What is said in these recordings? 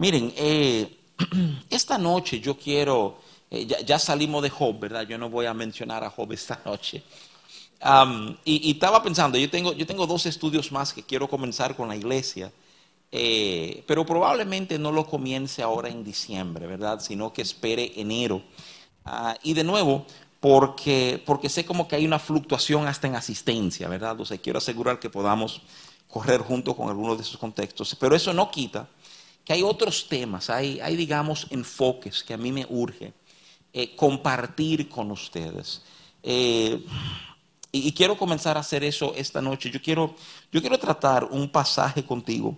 Miren, eh, esta noche yo quiero, eh, ya, salimos de Job, ¿verdad? Yo no voy a mencionar a Job esta noche. y, estaba pensando, yo tengo, yo tengo dos estudios más que quiero comenzar con la iglesia, eh, pero probablemente no lo comience ahora en diciembre, ¿verdad? Sino que espere enero. Ah, y de nuevo, porque, porque sé como que hay una fluctuación hasta en asistencia, ¿verdad? O sea, quiero asegurar que podamos correr junto con algunos de esos contextos. Pero eso no quita que hay otros temas, hay, hay digamos, enfoques que a mí me urge eh, compartir con ustedes. Eh, y, quiero comenzar a hacer eso esta noche. Yo quiero, yo quiero tratar un pasaje contigo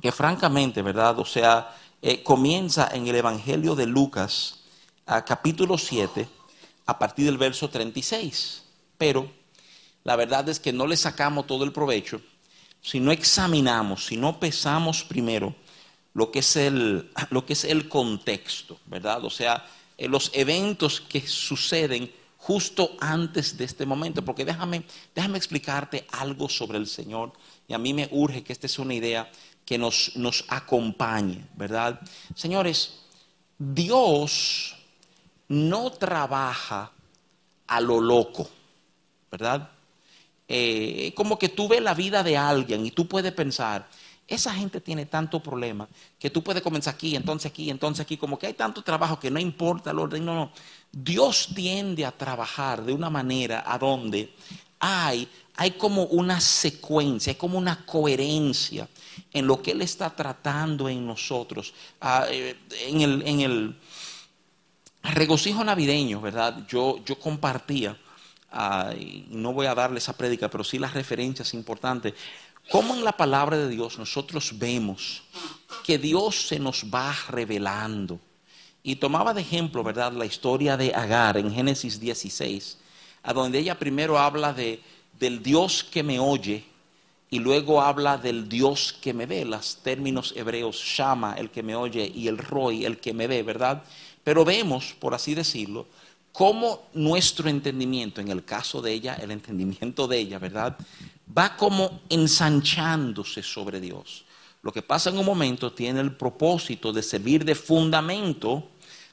que francamente, ¿verdad? O sea, eh, comienza en el Evangelio de Lucas, capítulo 7 a partir del verso 36. Pero la verdad es que no le sacamos todo el provecho si no examinamos, si no pesamos primero lo que es el, lo que es el contexto, ¿verdad? O sea, eh, los eventos que suceden justo antes de este momento. Porque déjame, déjame explicarte algo sobre el Señor. Y a mí me urge que esta sea una idea que nos, nos acompañe, ¿verdad? Señores, Dios no trabaja a lo loco, ¿verdad? Eh, como que tú ves la vida de alguien y tú puedes pensar, esa gente tiene tanto problema que tú puedes comenzar aquí, entonces aquí, entonces aquí, como que hay tanto trabajo que no importa el orden, no, no. Dios tiende a trabajar de una manera a donde hay, hay como una secuencia, hay como una coherencia en lo que Él está tratando en nosotros. Ah, eh, en el, en el regocijo navideño, ¿verdad? Yo, yo compartía, ah, no voy a darle esa prédica, pero sí las referencias importantes, cómo en la palabra de Dios nosotros vemos que Dios se nos va revelando. Y tomaba de ejemplo, ¿verdad?, la historia de Agar en Génesis 16, a donde ella primero habla de, del Dios que me oye y luego habla del Dios que me ve, los términos hebreos, Shama, el que me oye, y el Roy, el que me ve, ¿verdad? Pero vemos, por así decirlo, cómo nuestro entendimiento, en el caso de ella, el entendimiento de ella, ¿verdad? Va como ensanchándose sobre Dios. Lo que pasa en un momento tiene el propósito de servir de fundamento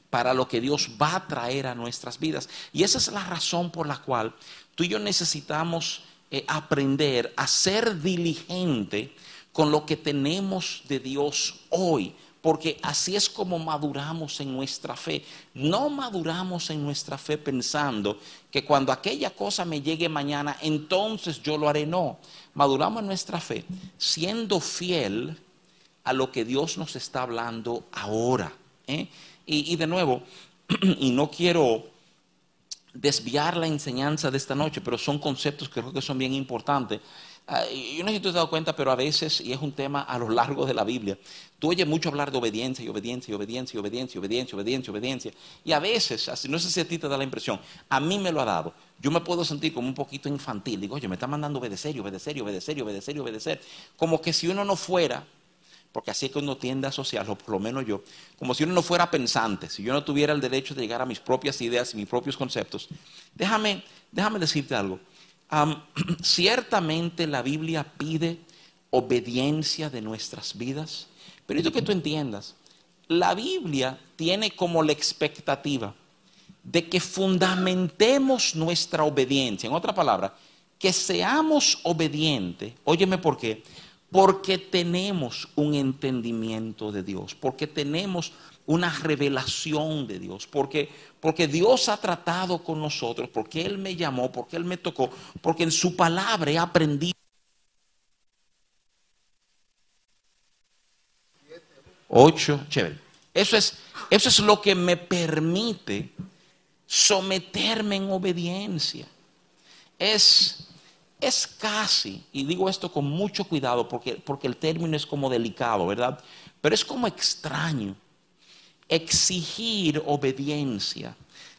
para lo que Dios va a traer a nuestras vidas. Y esa es la razón por la cual tú y yo necesitamos eh, aprender a ser diligente con lo que tenemos de Dios hoy porque así es como maduramos en nuestra fe. No maduramos en nuestra fe pensando que cuando aquella cosa me llegue mañana, entonces yo lo haré. No, maduramos en nuestra fe siendo fiel a lo que Dios nos está hablando ahora. ¿eh? Y, de nuevo, y no quiero desviar la enseñanza de esta noche, pero son conceptos que creo que son bien importantes. Ah, yo no sé si te has dado cuenta, pero a veces, y es un tema a lo largo de la Biblia, tú oyes mucho hablar de obediencia y obediencia y obediencia y obediencia y obediencia, obediencia, obediencia. Y a veces, no sé si a ti te da la impresión, a mí me lo ha dado. Yo me puedo sentir como un poquito infantil. Digo, oye, me está mandando obedecer obedecer obedecer obedecer y obedecer. Como que si uno no fuera, porque así es que uno tiende a asociarlo, por lo menos yo, como si uno no fuera pensante, si yo no tuviera el derecho de llegar a mis propias ideas y mis propios conceptos. Déjame, déjame decirte algo ciertamente la Biblia pide obediencia de nuestras vidas, pero esto que tú entiendas, la Biblia tiene como la expectativa de que fundamentemos nuestra obediencia. En otra palabra, que seamos obedientes. Óyeme por qué. Porque tenemos un entendimiento de Dios, porque tenemos una revelación de Dios, porque, porque Dios ha tratado con nosotros, porque Él me llamó, porque Él me tocó, porque en su palabra he aprendido. Ocho, chévere. Eso es, eso es lo que me permite someterme en obediencia. Es, es casi, y digo esto con mucho cuidado porque, porque el término es como delicado, ¿verdad? Pero es como extraño exigir obediencia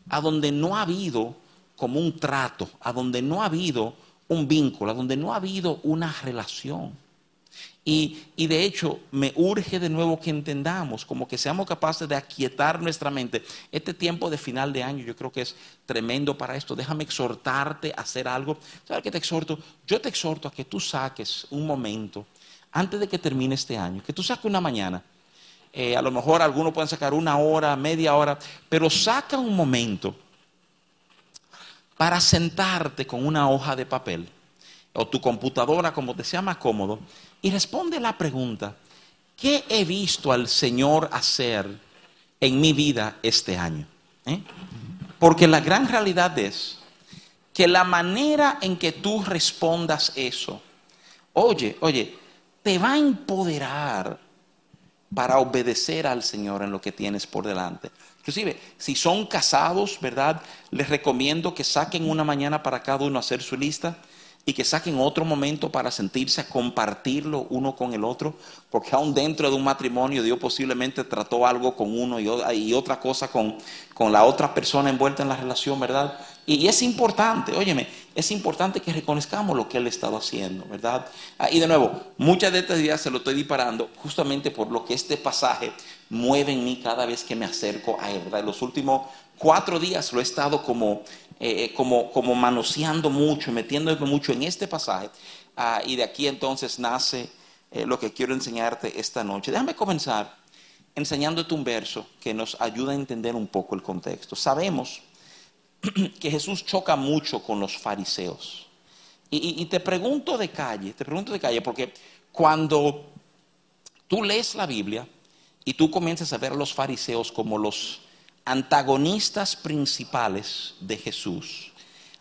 a donde no ha habido como un trato, a donde no ha habido un vínculo, a donde no ha habido una relación. Y, de hecho me urge de nuevo que entendamos, como que seamos capaces de aquietar nuestra mente. Este tiempo de final de año yo creo que es tremendo para esto. Déjame exhortarte a hacer algo. ¿Sabes qué te exhorto? Yo te exhorto a que tú saques un momento antes de que termine este año, que tú saques una mañana eh, a lo mejor algunos pueden sacar una hora, media hora, pero saca un momento para sentarte con una hoja de papel o tu computadora, como te sea más cómodo, y responde la pregunta, ¿qué he visto al Señor hacer en mi vida este año? ¿Eh? Porque la gran realidad es que la manera en que tú respondas eso, oye, oye, te va a empoderar para obedecer al Señor en lo que tienes por delante. Inclusive, si son casados, ¿verdad? Les recomiendo que saquen una mañana para cada uno hacer su lista y que saquen otro momento para sentirse a compartirlo uno con el otro, porque aún dentro de un matrimonio Dios posiblemente trató algo con uno y, otra cosa con, con, la otra persona envuelta en la relación, ¿verdad? Y, es importante, óyeme, es importante que reconozcamos lo que Él ha estado haciendo, ¿verdad? Ah, y de nuevo, muchas de estas ideas se lo estoy disparando justamente por lo que este pasaje mueve en mí cada vez que me acerco a Él, ¿verdad? En los últimos cuatro días lo he estado como eh, como, como manoseando mucho, metiéndome mucho en este pasaje. Ah, y de aquí entonces nace eh, lo que quiero enseñarte esta noche. Déjame comenzar enseñándote un verso que nos ayuda a entender un poco el contexto. Sabemos que Jesús choca mucho con los fariseos. Y, y, te pregunto de calle, te pregunto de calle, porque cuando tú lees la Biblia y tú comienzas a ver a los fariseos como los antagonistas principales de Jesús.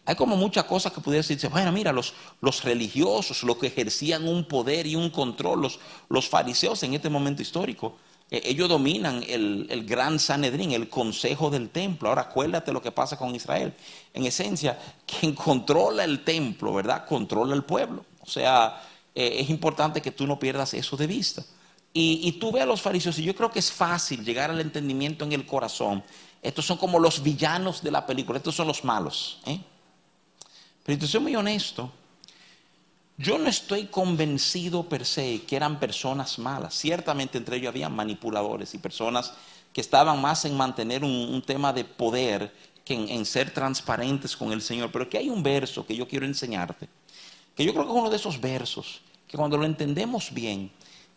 Hay como muchas cosas que pudiera decirse, bueno, mira, los, los religiosos, los que ejercían un poder y un control, los, los fariseos en este momento histórico, eh, ellos dominan el, el, gran Sanedrín, el consejo del templo. Ahora acuérdate lo que pasa con Israel. En esencia, quien controla el templo, ¿verdad? Controla el pueblo. O sea, eh, es importante que tú no pierdas eso de vista. Y, tú ves a los fariseos, y yo creo que es fácil llegar al entendimiento en el corazón. Estos son como los villanos de la película, estos son los malos. ¿eh? Pero si soy muy honesto, yo no estoy convencido per se que eran personas malas. Ciertamente entre ellos había manipuladores y personas que estaban más en mantener un, tema de poder que en, en, ser transparentes con el Señor. Pero aquí hay un verso que yo quiero enseñarte, que yo creo que es uno de esos versos que cuando lo entendemos bien,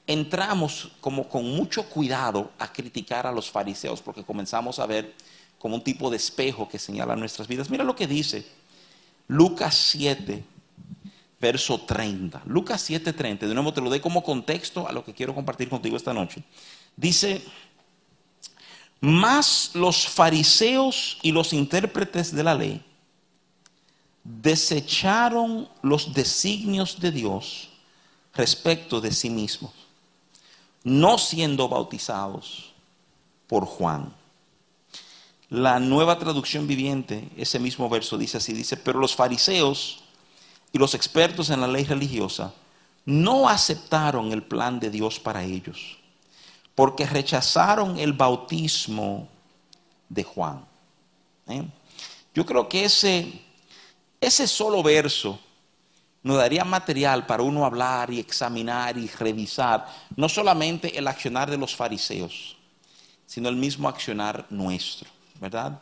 entramos como con mucho cuidado a criticar a los fariseos porque comenzamos a ver como un tipo de espejo que señala nuestras vidas. Mira lo que dice Lucas 7, verso 30. Lucas 7, 30. De nuevo te lo doy como contexto a lo que quiero compartir contigo esta noche. Dice, más los fariseos y los intérpretes de la ley desecharon los designios de Dios respecto de sí mismos no siendo bautizados por Juan. La nueva traducción viviente, ese mismo verso dice así, dice, pero los fariseos y los expertos en la ley religiosa no aceptaron el plan de Dios para ellos, porque rechazaron el bautismo de Juan. ¿Eh? Yo creo que ese, ese solo verso nos daría material para uno hablar y examinar y revisar no solamente el accionar de los fariseos, sino el mismo accionar nuestro, ¿verdad?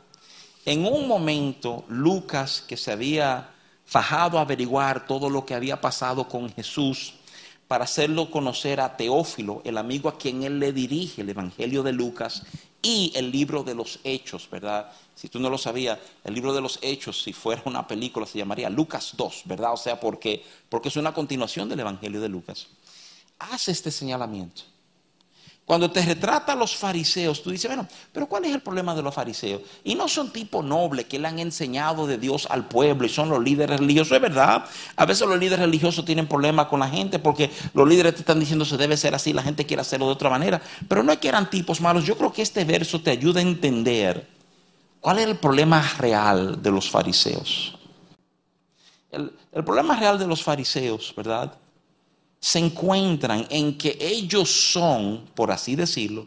En un momento, Lucas, que se había fajado a averiguar todo lo que había pasado con Jesús, para hacerlo conocer a Teófilo, el amigo a quien él le dirige el Evangelio de Lucas y el libro de los Hechos, ¿verdad? Si tú no lo sabías, el libro de los Hechos, si fuera una película, se llamaría Lucas 2, ¿verdad? O sea, porque, porque es una continuación del Evangelio de Lucas. Hace este señalamiento. Cuando te retrata a los fariseos, tú dices, bueno, pero ¿cuál es el problema de los fariseos? Y no son tipo noble que le han enseñado de Dios al pueblo y son los líderes religiosos, es verdad. A veces los líderes religiosos tienen problemas con la gente porque los líderes te están diciendo se debe ser así, la gente quiere hacerlo de otra manera. Pero no es que eran tipos malos. Yo creo que este verso te ayuda a entender cuál es el problema real de los fariseos. El, el problema real de los fariseos, ¿verdad? se encuentran en que ellos son, por así decirlo,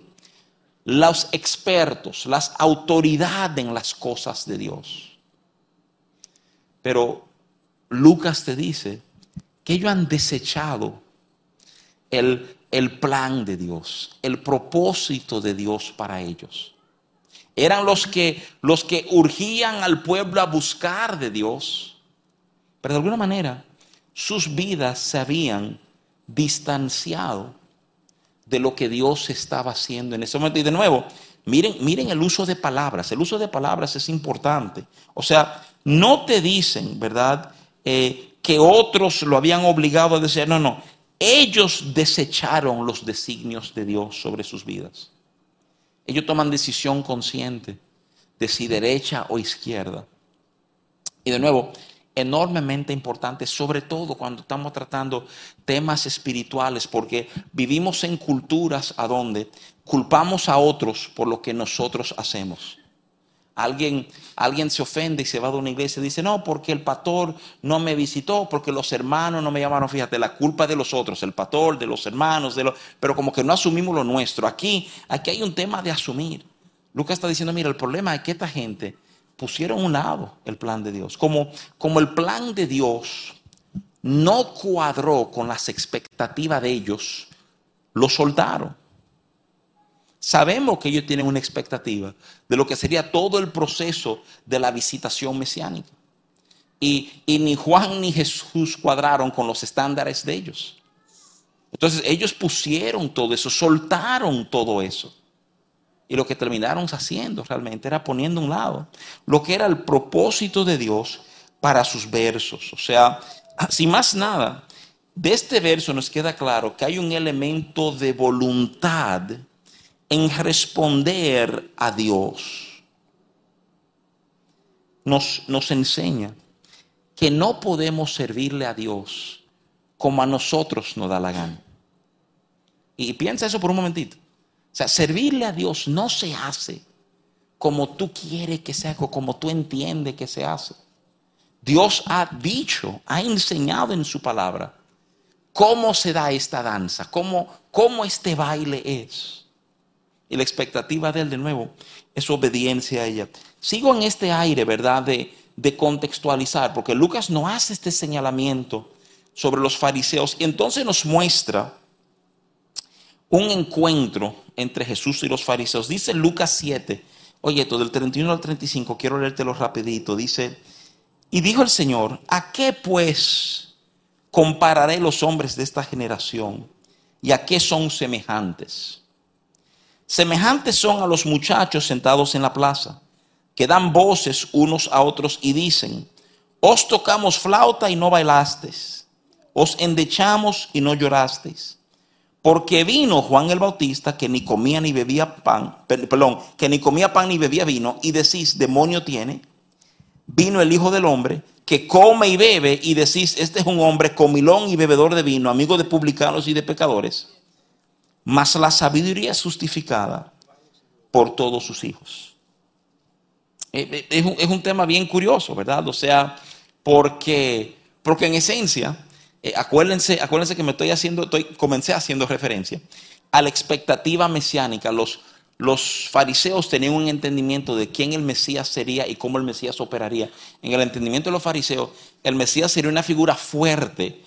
los expertos, las autoridades en las cosas de Dios. Pero Lucas te dice que ellos han desechado el, el plan de Dios, el propósito de Dios para ellos. Eran los que, los que urgían al pueblo a buscar de Dios, pero de alguna manera sus vidas se habían distanciado de lo que Dios estaba haciendo en ese momento. Y de nuevo, miren, miren el uso de palabras. El uso de palabras es importante. O sea, no te dicen, ¿verdad? Eh, que otros lo habían obligado a decir, no, no. Ellos desecharon los designios de Dios sobre sus vidas. Ellos toman decisión consciente de si derecha o izquierda. Y de nuevo, enormemente importante, sobre todo cuando estamos tratando temas espirituales, porque vivimos en culturas a donde culpamos a otros por lo que nosotros hacemos. Alguien, alguien se ofende y se va de una iglesia y dice, no, porque el pastor no me visitó, porque los hermanos no me llamaron. Fíjate, la culpa de los otros, el pastor, de los hermanos, de los, pero como que no asumimos lo nuestro. Aquí, aquí hay un tema de asumir. Lucas está diciendo, mira, el problema es que esta gente pusieron un lado el plan de Dios. Como, como el plan de Dios no cuadró con las expectativas de ellos, lo soltaron. Sabemos que ellos tienen una expectativa de lo que sería todo el proceso de la visitación mesiánica. Y, ni Juan ni Jesús cuadraron con los estándares de ellos. Entonces ellos pusieron todo eso, soltaron todo eso. Y lo que terminaron haciendo realmente era poniendo a un lado lo que era el propósito de Dios para sus versos. O sea, sin más nada, de este verso nos queda claro que hay un elemento de voluntad en responder a Dios. Nos, nos enseña que no podemos servirle a Dios como a nosotros nos da la gana. Y piensa eso por un momentito. O sea, servirle a Dios no se hace como tú quieres que se haga, como tú entiendes que se hace. Dios ha dicho, ha enseñado en su palabra cómo se da esta danza, cómo, cómo este baile es. Y la expectativa de él, de nuevo, es obediencia a ella. Sigo en este aire, ¿verdad? De, contextualizar, porque Lucas no hace este señalamiento sobre los fariseos y entonces nos muestra un encuentro entre Jesús y los fariseos. Dice Lucas 7, oye, todo del 31 al 35, quiero leértelo rapidito. Dice, y dijo el Señor, ¿a qué pues compararé los hombres de esta generación? ¿Y a qué son semejantes? Semejantes son a los muchachos sentados en la plaza, que dan voces unos a otros y dicen, os tocamos flauta y no bailasteis, os endechamos y no llorasteis. Porque vino Juan el Bautista que ni comía ni bebía pan, perdón, que ni comía pan ni bebía vino, y decís, demonio tiene. Vino el Hijo del Hombre que come y bebe, y decís, este es un hombre comilón y bebedor de vino, amigo de publicanos y de pecadores. Mas la sabiduría es justificada por todos sus hijos. Eh, eh, es un, tema bien curioso, ¿verdad? O sea, porque, porque en esencia eh, acuérdense, acuérdense que me estoy haciendo, estoy, comencé haciendo referencia a la expectativa mesiánica. Los, los fariseos tenían un entendimiento de quién el Mesías sería y cómo el Mesías operaría. En el entendimiento de los fariseos, el Mesías sería una figura fuerte,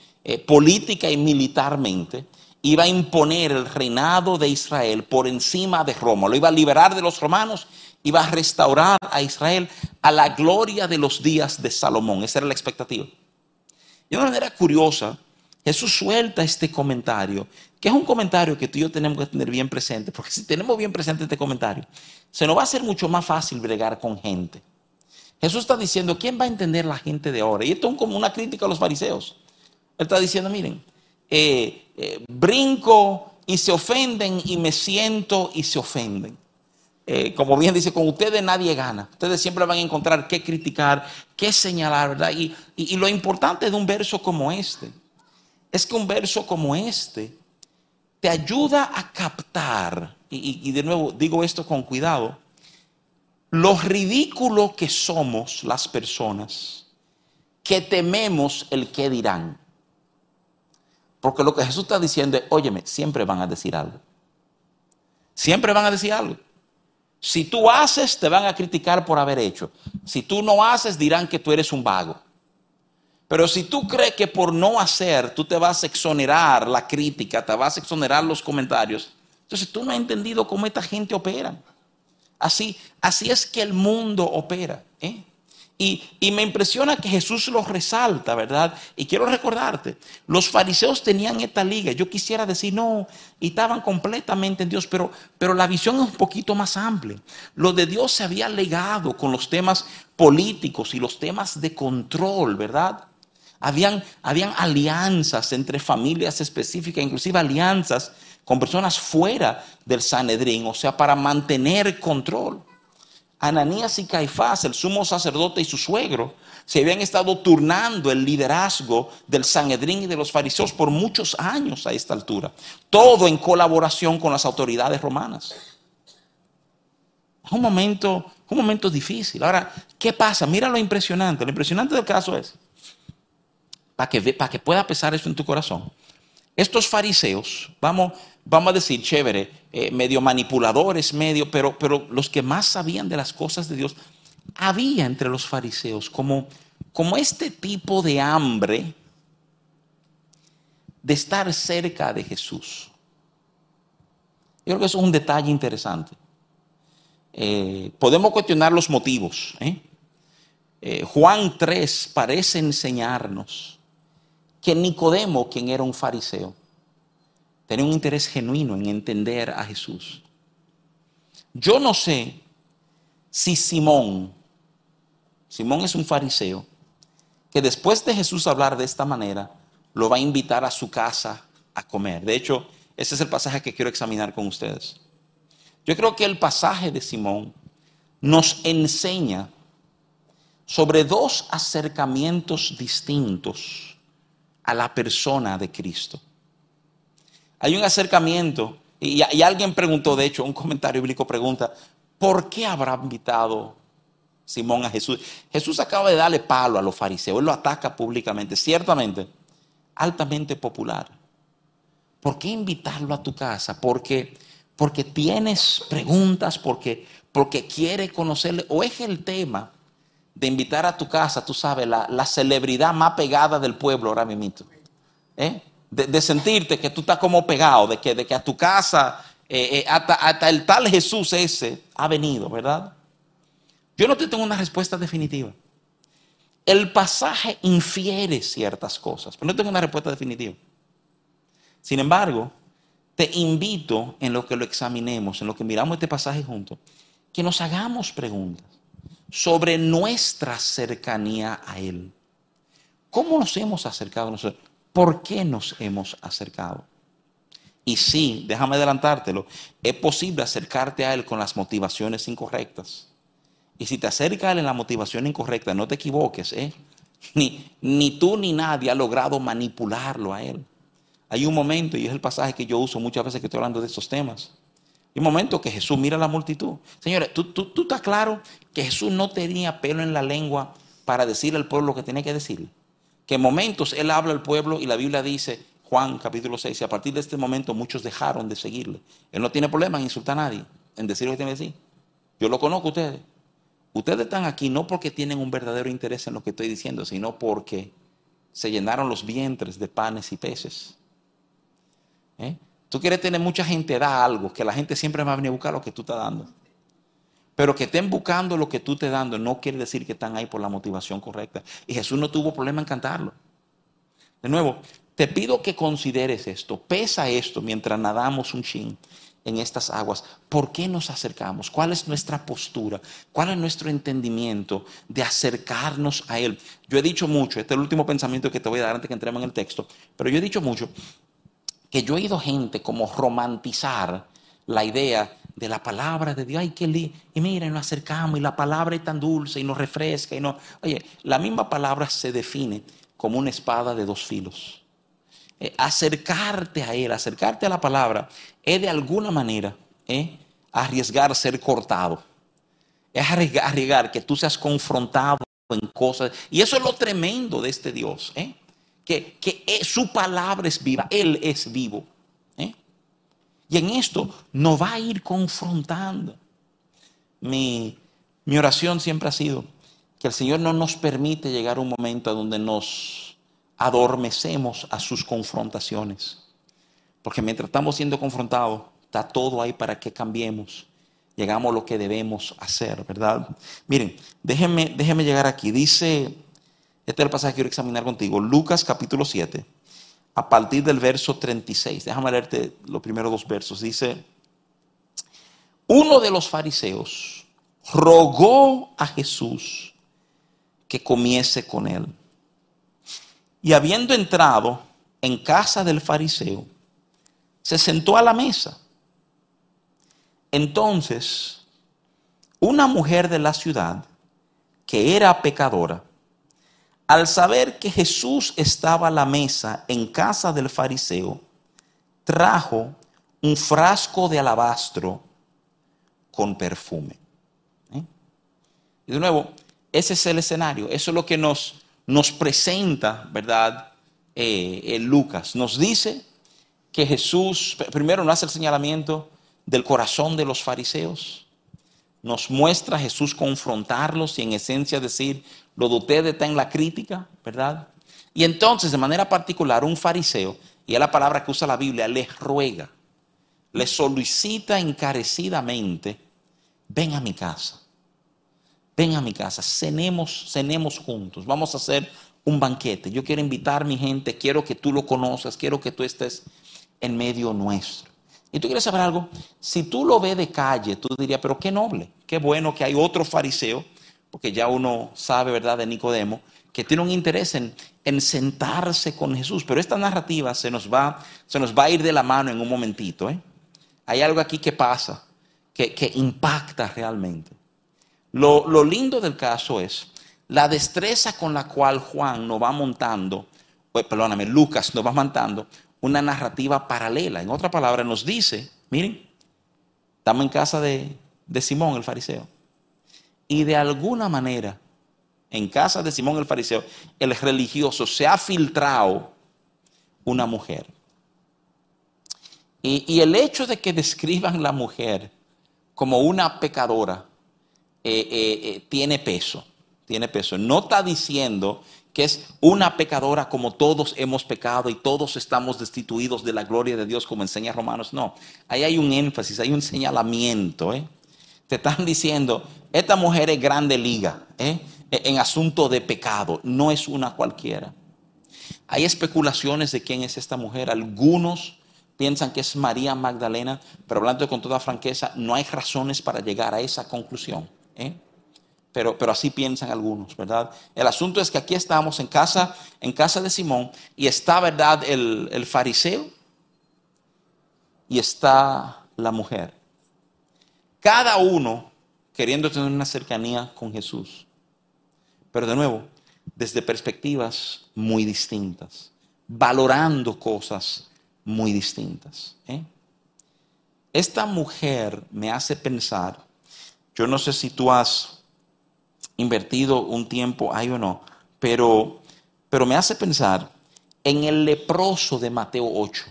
política y militarmente. Iba a imponer el reinado de Israel por encima de Roma. Lo iba a liberar de los romanos, iba a restaurar a Israel a la gloria de los días de Salomón. Esa era la expectativa. De una manera curiosa, Jesús suelta este comentario, que es un comentario que tú y yo tenemos que tener bien presente, porque si tenemos bien presente este comentario, se nos va a hacer mucho más fácil bregar con gente. Jesús está diciendo, ¿quién va a entender la gente de ahora? Y esto es como una crítica a los fariseos. Él está diciendo, miren, eh, eh, brinco y se ofenden y me siento y se ofenden. Eh, como bien dice, con ustedes nadie gana. Ustedes siempre van a encontrar qué criticar, qué señalar, ¿verdad? Y, lo importante de un verso como este es que un verso como este te ayuda a captar, y, de nuevo digo esto con cuidado, lo ridículo que somos las personas que tememos el que dirán. Porque lo que Jesús está diciendo es, óyeme, siempre van a decir algo. Siempre van a decir algo. Si tú haces, te van a criticar por haber hecho. Si tú no haces, dirán que tú eres un vago. Pero si tú crees que por no hacer, tú te vas a exonerar la crítica, te vas a exonerar los comentarios, entonces tú no has entendido cómo esta gente opera. Así, así es que el mundo opera. ¿eh? Y, me impresiona que Jesús lo resalta, ¿verdad? Y quiero recordarte, los fariseos tenían esta liga. Yo quisiera decir, no, y estaban completamente en Dios, pero, pero la visión es un poquito más amplia. Lo de Dios se había legado con los temas políticos y los temas de control, ¿verdad? Habían, habían alianzas entre familias específicas, inclusive alianzas con personas fuera del Sanedrín, o sea, para mantener control. Ananías y Caifás, el sumo sacerdote y su suegro, se habían estado turnando el liderazgo del Sanedrín y de los fariseos por muchos años a esta altura. Todo en colaboración con las autoridades romanas. Un momento, un momento difícil. Ahora, ¿qué pasa? Mira lo impresionante. Lo impresionante del caso es, para que, para que pueda pesar eso en tu corazón, estos fariseos, vamos, vamos a decir, chévere, eh, medio manipuladores, medio, pero, pero los que más sabían de las cosas de Dios, había entre los fariseos como, como este tipo de hambre de estar cerca de Jesús. Yo creo que eso es un detalle interesante. Eh, podemos cuestionar los motivos. ¿eh? Juan 3 parece enseñarnos que Nicodemo, quien era un fariseo, tenía un interés genuino en entender a Jesús. Yo no sé si Simón, Simón es un fariseo, que después de Jesús hablar de esta manera, lo va a invitar a su casa a comer. De hecho, ese es el pasaje que quiero examinar con ustedes. Yo creo que el pasaje de Simón nos enseña sobre dos acercamientos distintos a la persona de Cristo. Hay un acercamiento. Y, alguien preguntó, de hecho, un comentario bíblico pregunta, ¿por qué habrá invitado Simón a Jesús? Jesús acaba de darle palo a los fariseos, él lo ataca públicamente, ciertamente, altamente popular. ¿Por qué invitarlo a tu casa? Porque, porque tienes preguntas, porque, porque quiere conocerle, o es el tema de invitar a tu casa, tú sabes, la, la celebridad más pegada del pueblo ahora mismo. ¿Eh? De, sentirte que tú estás como pegado, de que, de que a tu casa, eh, eh, hasta, el tal Jesús ese ha venido, ¿verdad? Yo no te tengo una respuesta definitiva. El pasaje infiere ciertas cosas, pero no tengo una respuesta definitiva. Sin embargo, te invito en lo que lo examinemos, en lo que miramos este pasaje juntos, que nos hagamos preguntas sobre nuestra cercanía a Él. ¿Cómo nos hemos acercado a nosotros? ¿Por qué nos hemos acercado? Y sí, déjame adelantártelo, es posible acercarte a Él con las motivaciones incorrectas. Y si te acercas a Él en la motivación incorrecta, no te equivoques, ¿eh? Ni, ni tú ni nadie ha logrado manipularlo a Él. Hay un momento, y es el pasaje que yo uso muchas veces que estoy hablando de estos temas. Hay un momento que Jesús mira a la multitud. Señores, ¿tú, tú, tú estás claro que Jesús no tenía pelo en la lengua para decirle al pueblo lo que tenía que decirle que en momentos él habla al pueblo y la Biblia dice, Juan capítulo 6, y a partir de este momento muchos dejaron de seguirle. Él no tiene problema en insultar a nadie, en decir lo que tiene que decir. Yo lo conozco a ustedes. Ustedes están aquí no porque tienen un verdadero interés en lo que estoy diciendo, sino porque se llenaron los vientres de panes y peces. ¿Eh? Tú quieres tener mucha gente, da algo, que la gente siempre va a venir a buscar lo que tú estás dando. Pero que estén buscando lo que tú te dando no quiere decir que están ahí por la motivación correcta. Y Jesús no tuvo problema en cantarlo. De nuevo, te pido que consideres esto, pesa esto mientras nadamos un chin en estas aguas. ¿Por qué nos acercamos? ¿Cuál es nuestra postura? ¿Cuál es nuestro entendimiento de acercarnos a Él? Yo he dicho mucho, este es el último pensamiento que te voy a dar antes que entremos en el texto, pero yo he dicho mucho que yo he oído gente como romantizar la idea de la palabra de Dios. Ay, qué lindo. Y miren, nos acercamos y la palabra es tan dulce y nos refresca. Y no... Oye, la misma palabra se define como una espada de dos filos. Eh, acercarte a Él, acercarte a la palabra, es de alguna manera eh, arriesgar ser cortado. Es arriesgar que tú seas confrontado en cosas. Y eso es lo tremendo de este Dios. Eh, que, que su palabra es viva, Él es vivo. Y en esto nos va a ir confrontando. Mi, oración siempre ha sido que el Señor no nos permite llegar a un momento donde nos adormecemos a sus confrontaciones. Porque mientras estamos siendo confrontados, está todo ahí para que cambiemos llegamos a lo que debemos hacer, ¿verdad? Miren, déjenme, déjenme llegar aquí. Dice, este es el pasaje que quiero examinar contigo, Lucas capítulo 7, a partir del verso 36. Déjame leerte los primeros dos versos. Dice, uno de los fariseos rogó a Jesús que comiese con él. Y habiendo entrado en casa del fariseo, se sentó a la mesa. Entonces, una mujer de la ciudad, que era pecadora, al saber que Jesús estaba a la mesa en casa del fariseo, trajo un frasco de alabastro con perfume. ¿Eh? Y de nuevo, ese es el escenario, eso es lo que nos, nos presenta, ¿verdad? Eh, Lucas. Nos dice que Jesús, primero nos hace el señalamiento del corazón de los fariseos, nos muestra a Jesús confrontarlos y en esencia decir, lo de ustedes está en la crítica, ¿verdad? Y entonces, de manera particular, un fariseo, y es la palabra que usa la Biblia, les ruega, les solicita encarecidamente, ven a mi casa, ven a mi casa, cenemos, cenemos juntos, vamos a hacer un banquete, yo quiero invitar a mi gente, quiero que tú lo conozcas, quiero que tú estés en medio nuestro. Y tú quieres saber algo, si tú lo ves de calle, tú dirías, pero qué noble, qué bueno que hay otro fariseo porque ya uno sabe, ¿verdad?, de Nicodemo, que tiene un interés en, sentarse con Jesús. Pero esta narrativa se nos va, se nos va a ir de la mano en un momentito. ¿eh? Hay algo aquí que pasa, que, impacta realmente. Lo, lindo del caso es la destreza con la cual Juan nos va montando, pues, perdóname, Lucas nos va montando una narrativa paralela. En otra palabra, nos dice, miren, estamos en casa de Simón el fariseo. Y de alguna manera, en casa de Simón el fariseo, el religioso se ha filtrado una mujer. Y, el hecho de que describan la mujer como una pecadora eh, eh, eh, tiene peso, tiene peso. No está diciendo que es una pecadora como todos hemos pecado y todos estamos destituidos de la gloria de Dios como enseña Romanos. No, ahí hay un énfasis, hay un señalamiento. ¿eh? Te están diciendo, esta mujer es grande liga ¿eh? en asunto de pecado, no es una cualquiera. Hay especulaciones de quién es esta mujer. Algunos piensan que es María Magdalena, pero hablando con toda franqueza, no hay razones para llegar a esa conclusión. ¿eh? Pero, pero, así piensan algunos, ¿verdad? El asunto es que aquí estamos en casa, en casa de Simón, y está, ¿verdad?, el, el fariseo y está la mujer. Cada uno queriendo tener una cercanía con Jesús. Pero de nuevo, desde perspectivas muy distintas, valorando cosas muy distintas. ¿eh? Esta mujer me hace pensar, yo no sé si tú has invertido un tiempo ahí o no, pero, pero me hace pensar en el leproso de Mateo 8.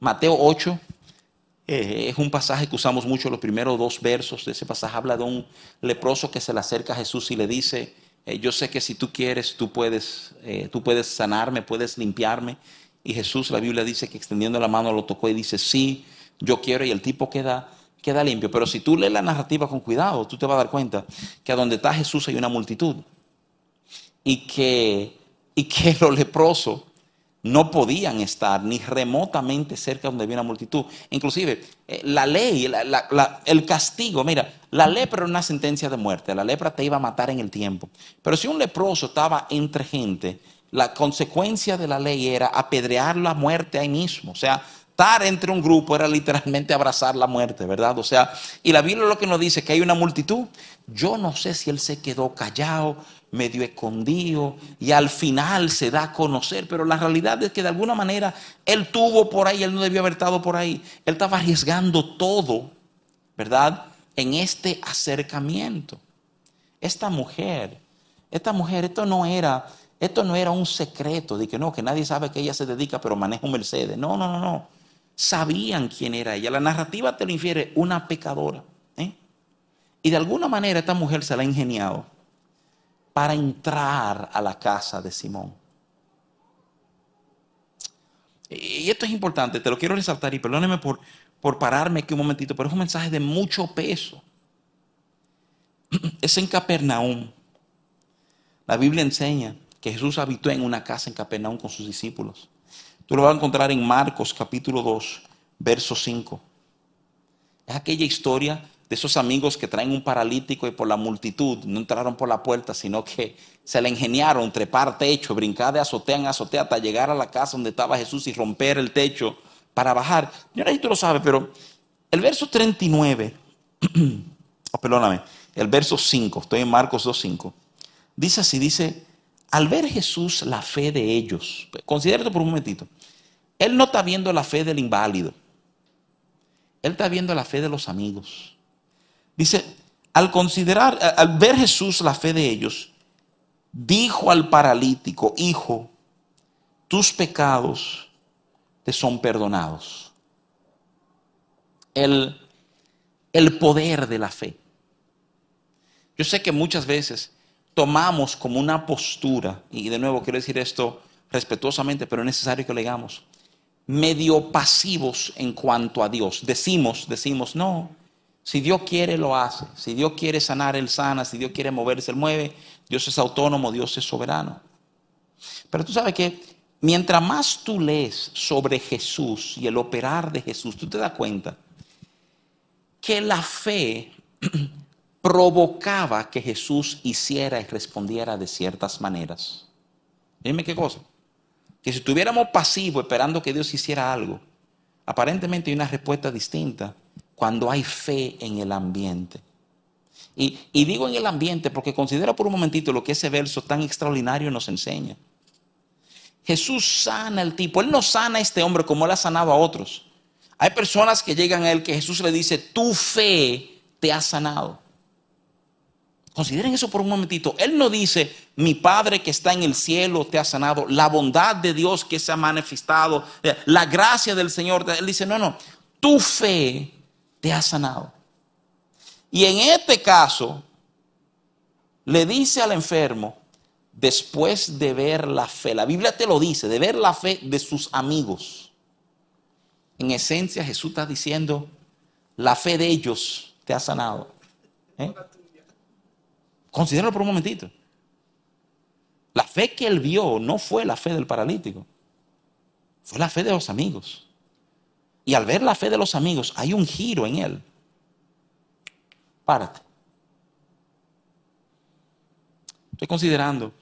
Mateo 8 eh, es un pasaje que usamos mucho, los primeros dos versos de ese pasaje habla de un leproso que se le acerca a Jesús y le dice, eh, yo sé que si tú quieres, tú puedes, eh, tú puedes sanarme, puedes limpiarme. Y Jesús, la Biblia dice que extendiendo la mano lo tocó y dice, sí, yo quiero, y el tipo queda, queda limpio. Pero si tú lees la narrativa con cuidado, tú te vas a dar cuenta que a donde está Jesús hay una multitud. Y que, y que los leprosos no podían estar ni remotamente cerca donde había una multitud. Inclusive, eh, la ley, el castigo, mira, la lepra era una sentencia de muerte, la lepra te iba a matar en el tiempo. Pero si un leproso estaba entre gente, la consecuencia de la ley era apedrear la muerte ahí mismo. O sea, estar entre un grupo era literalmente abrazar la muerte, ¿verdad? O sea, y la Biblia lo que nos dice que hay una multitud. Yo no sé si él se quedó callado, medio escondido y al final se da a conocer, pero la realidad es que de alguna manera él tuvo por ahí, él no debió haber estado por ahí, él estaba arriesgando todo, ¿verdad? En este acercamiento. Esta mujer, esta mujer, esto no era, esto no era un secreto de que no, que nadie sabe que ella se dedica, pero maneja un Mercedes. No, no, no, no. Sabían quién era ella. La narrativa te lo infiere, una pecadora. Y de alguna manera esta mujer se la ha ingeniado para entrar a la casa de Simón. Y esto es importante, te lo quiero resaltar y perdóneme por, por pararme aquí un momentito, pero es un mensaje de mucho peso. Es en Capernaum. La Biblia enseña que Jesús habitó en una casa en Capernaum con sus discípulos. Tú lo vas a encontrar en Marcos capítulo 2, verso 5. Es aquella historia de esos amigos que traen un paralítico y por la multitud no entraron por la puerta, sino que se le ingeniaron trepar techo, brincar de azotea en azotea hasta llegar a la casa donde estaba Jesús y romper el techo para bajar. Yo no sé si tú lo sabes, pero el verso 39, oh, perdóname, el verso 5, estoy en Marcos 2.5, dice así, dice, al ver Jesús la fe de ellos, considérate por un momentito, él no está viendo la fe del inválido, él está viendo la fe de los amigos. Dice, al considerar, al ver Jesús la fe de ellos, dijo al paralítico, hijo, tus pecados te son perdonados. El, el poder de la fe. Yo sé que muchas veces tomamos como una postura, y de nuevo quiero decir esto respetuosamente, pero es necesario que lo digamos, medio pasivos en cuanto a Dios. Decimos, decimos, no, si Dios quiere, lo hace. Si Dios quiere sanar, Él sana. Si Dios quiere moverse, Él mueve. Dios es autónomo, Dios es soberano. Pero tú sabes que mientras más tú lees sobre Jesús y el operar de Jesús, tú te das cuenta que la fe provocaba que Jesús hiciera y respondiera de ciertas maneras. Dime qué cosa. Que si estuviéramos pasivos esperando que Dios hiciera algo, aparentemente hay una respuesta distinta cuando hay fe en el ambiente. Y, digo en el ambiente porque considera por un momentito lo que ese verso tan extraordinario nos enseña. Jesús sana al tipo. Él no sana a este hombre como él ha sanado a otros. Hay personas que llegan a él que Jesús le dice, tu fe te ha sanado. Consideren eso por un momentito. Él no dice, mi Padre que está en el cielo te ha sanado, la bondad de Dios que se ha manifestado, la gracia del Señor. Él dice, no, no, tu fe te ha sanado. Y en este caso, le dice al enfermo, después de ver la fe, la Biblia te lo dice, de ver la fe de sus amigos. En esencia, Jesús está diciendo, la fe de ellos te ha sanado. ¿Eh? Considéralo por un momentito. La fe que él vio no fue la fe del paralítico, fue la fe de los amigos. Y al ver la fe de los amigos, hay un giro en él. Párate. Estoy considerando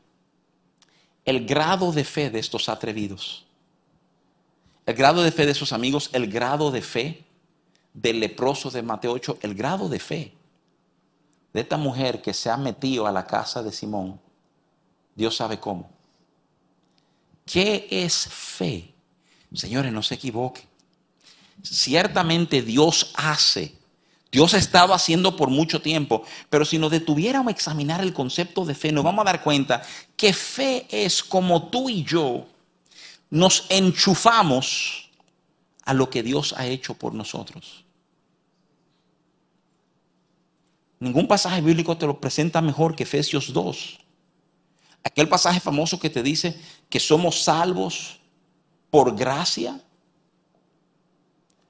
el grado de fe de estos atrevidos. El grado de fe de esos amigos, el grado de fe del leproso de Mateo 8, el grado de fe de esta mujer que se ha metido a la casa de Simón. Dios sabe cómo. ¿Qué es fe? Señores, no se equivoquen ciertamente Dios hace. Dios ha estado haciendo por mucho tiempo, pero si nos detuviéramos a examinar el concepto de fe, nos vamos a dar cuenta que fe es como tú y yo nos enchufamos a lo que Dios ha hecho por nosotros. Ningún pasaje bíblico te lo presenta mejor que Efesios 2. Aquel pasaje famoso que te dice que somos salvos por gracia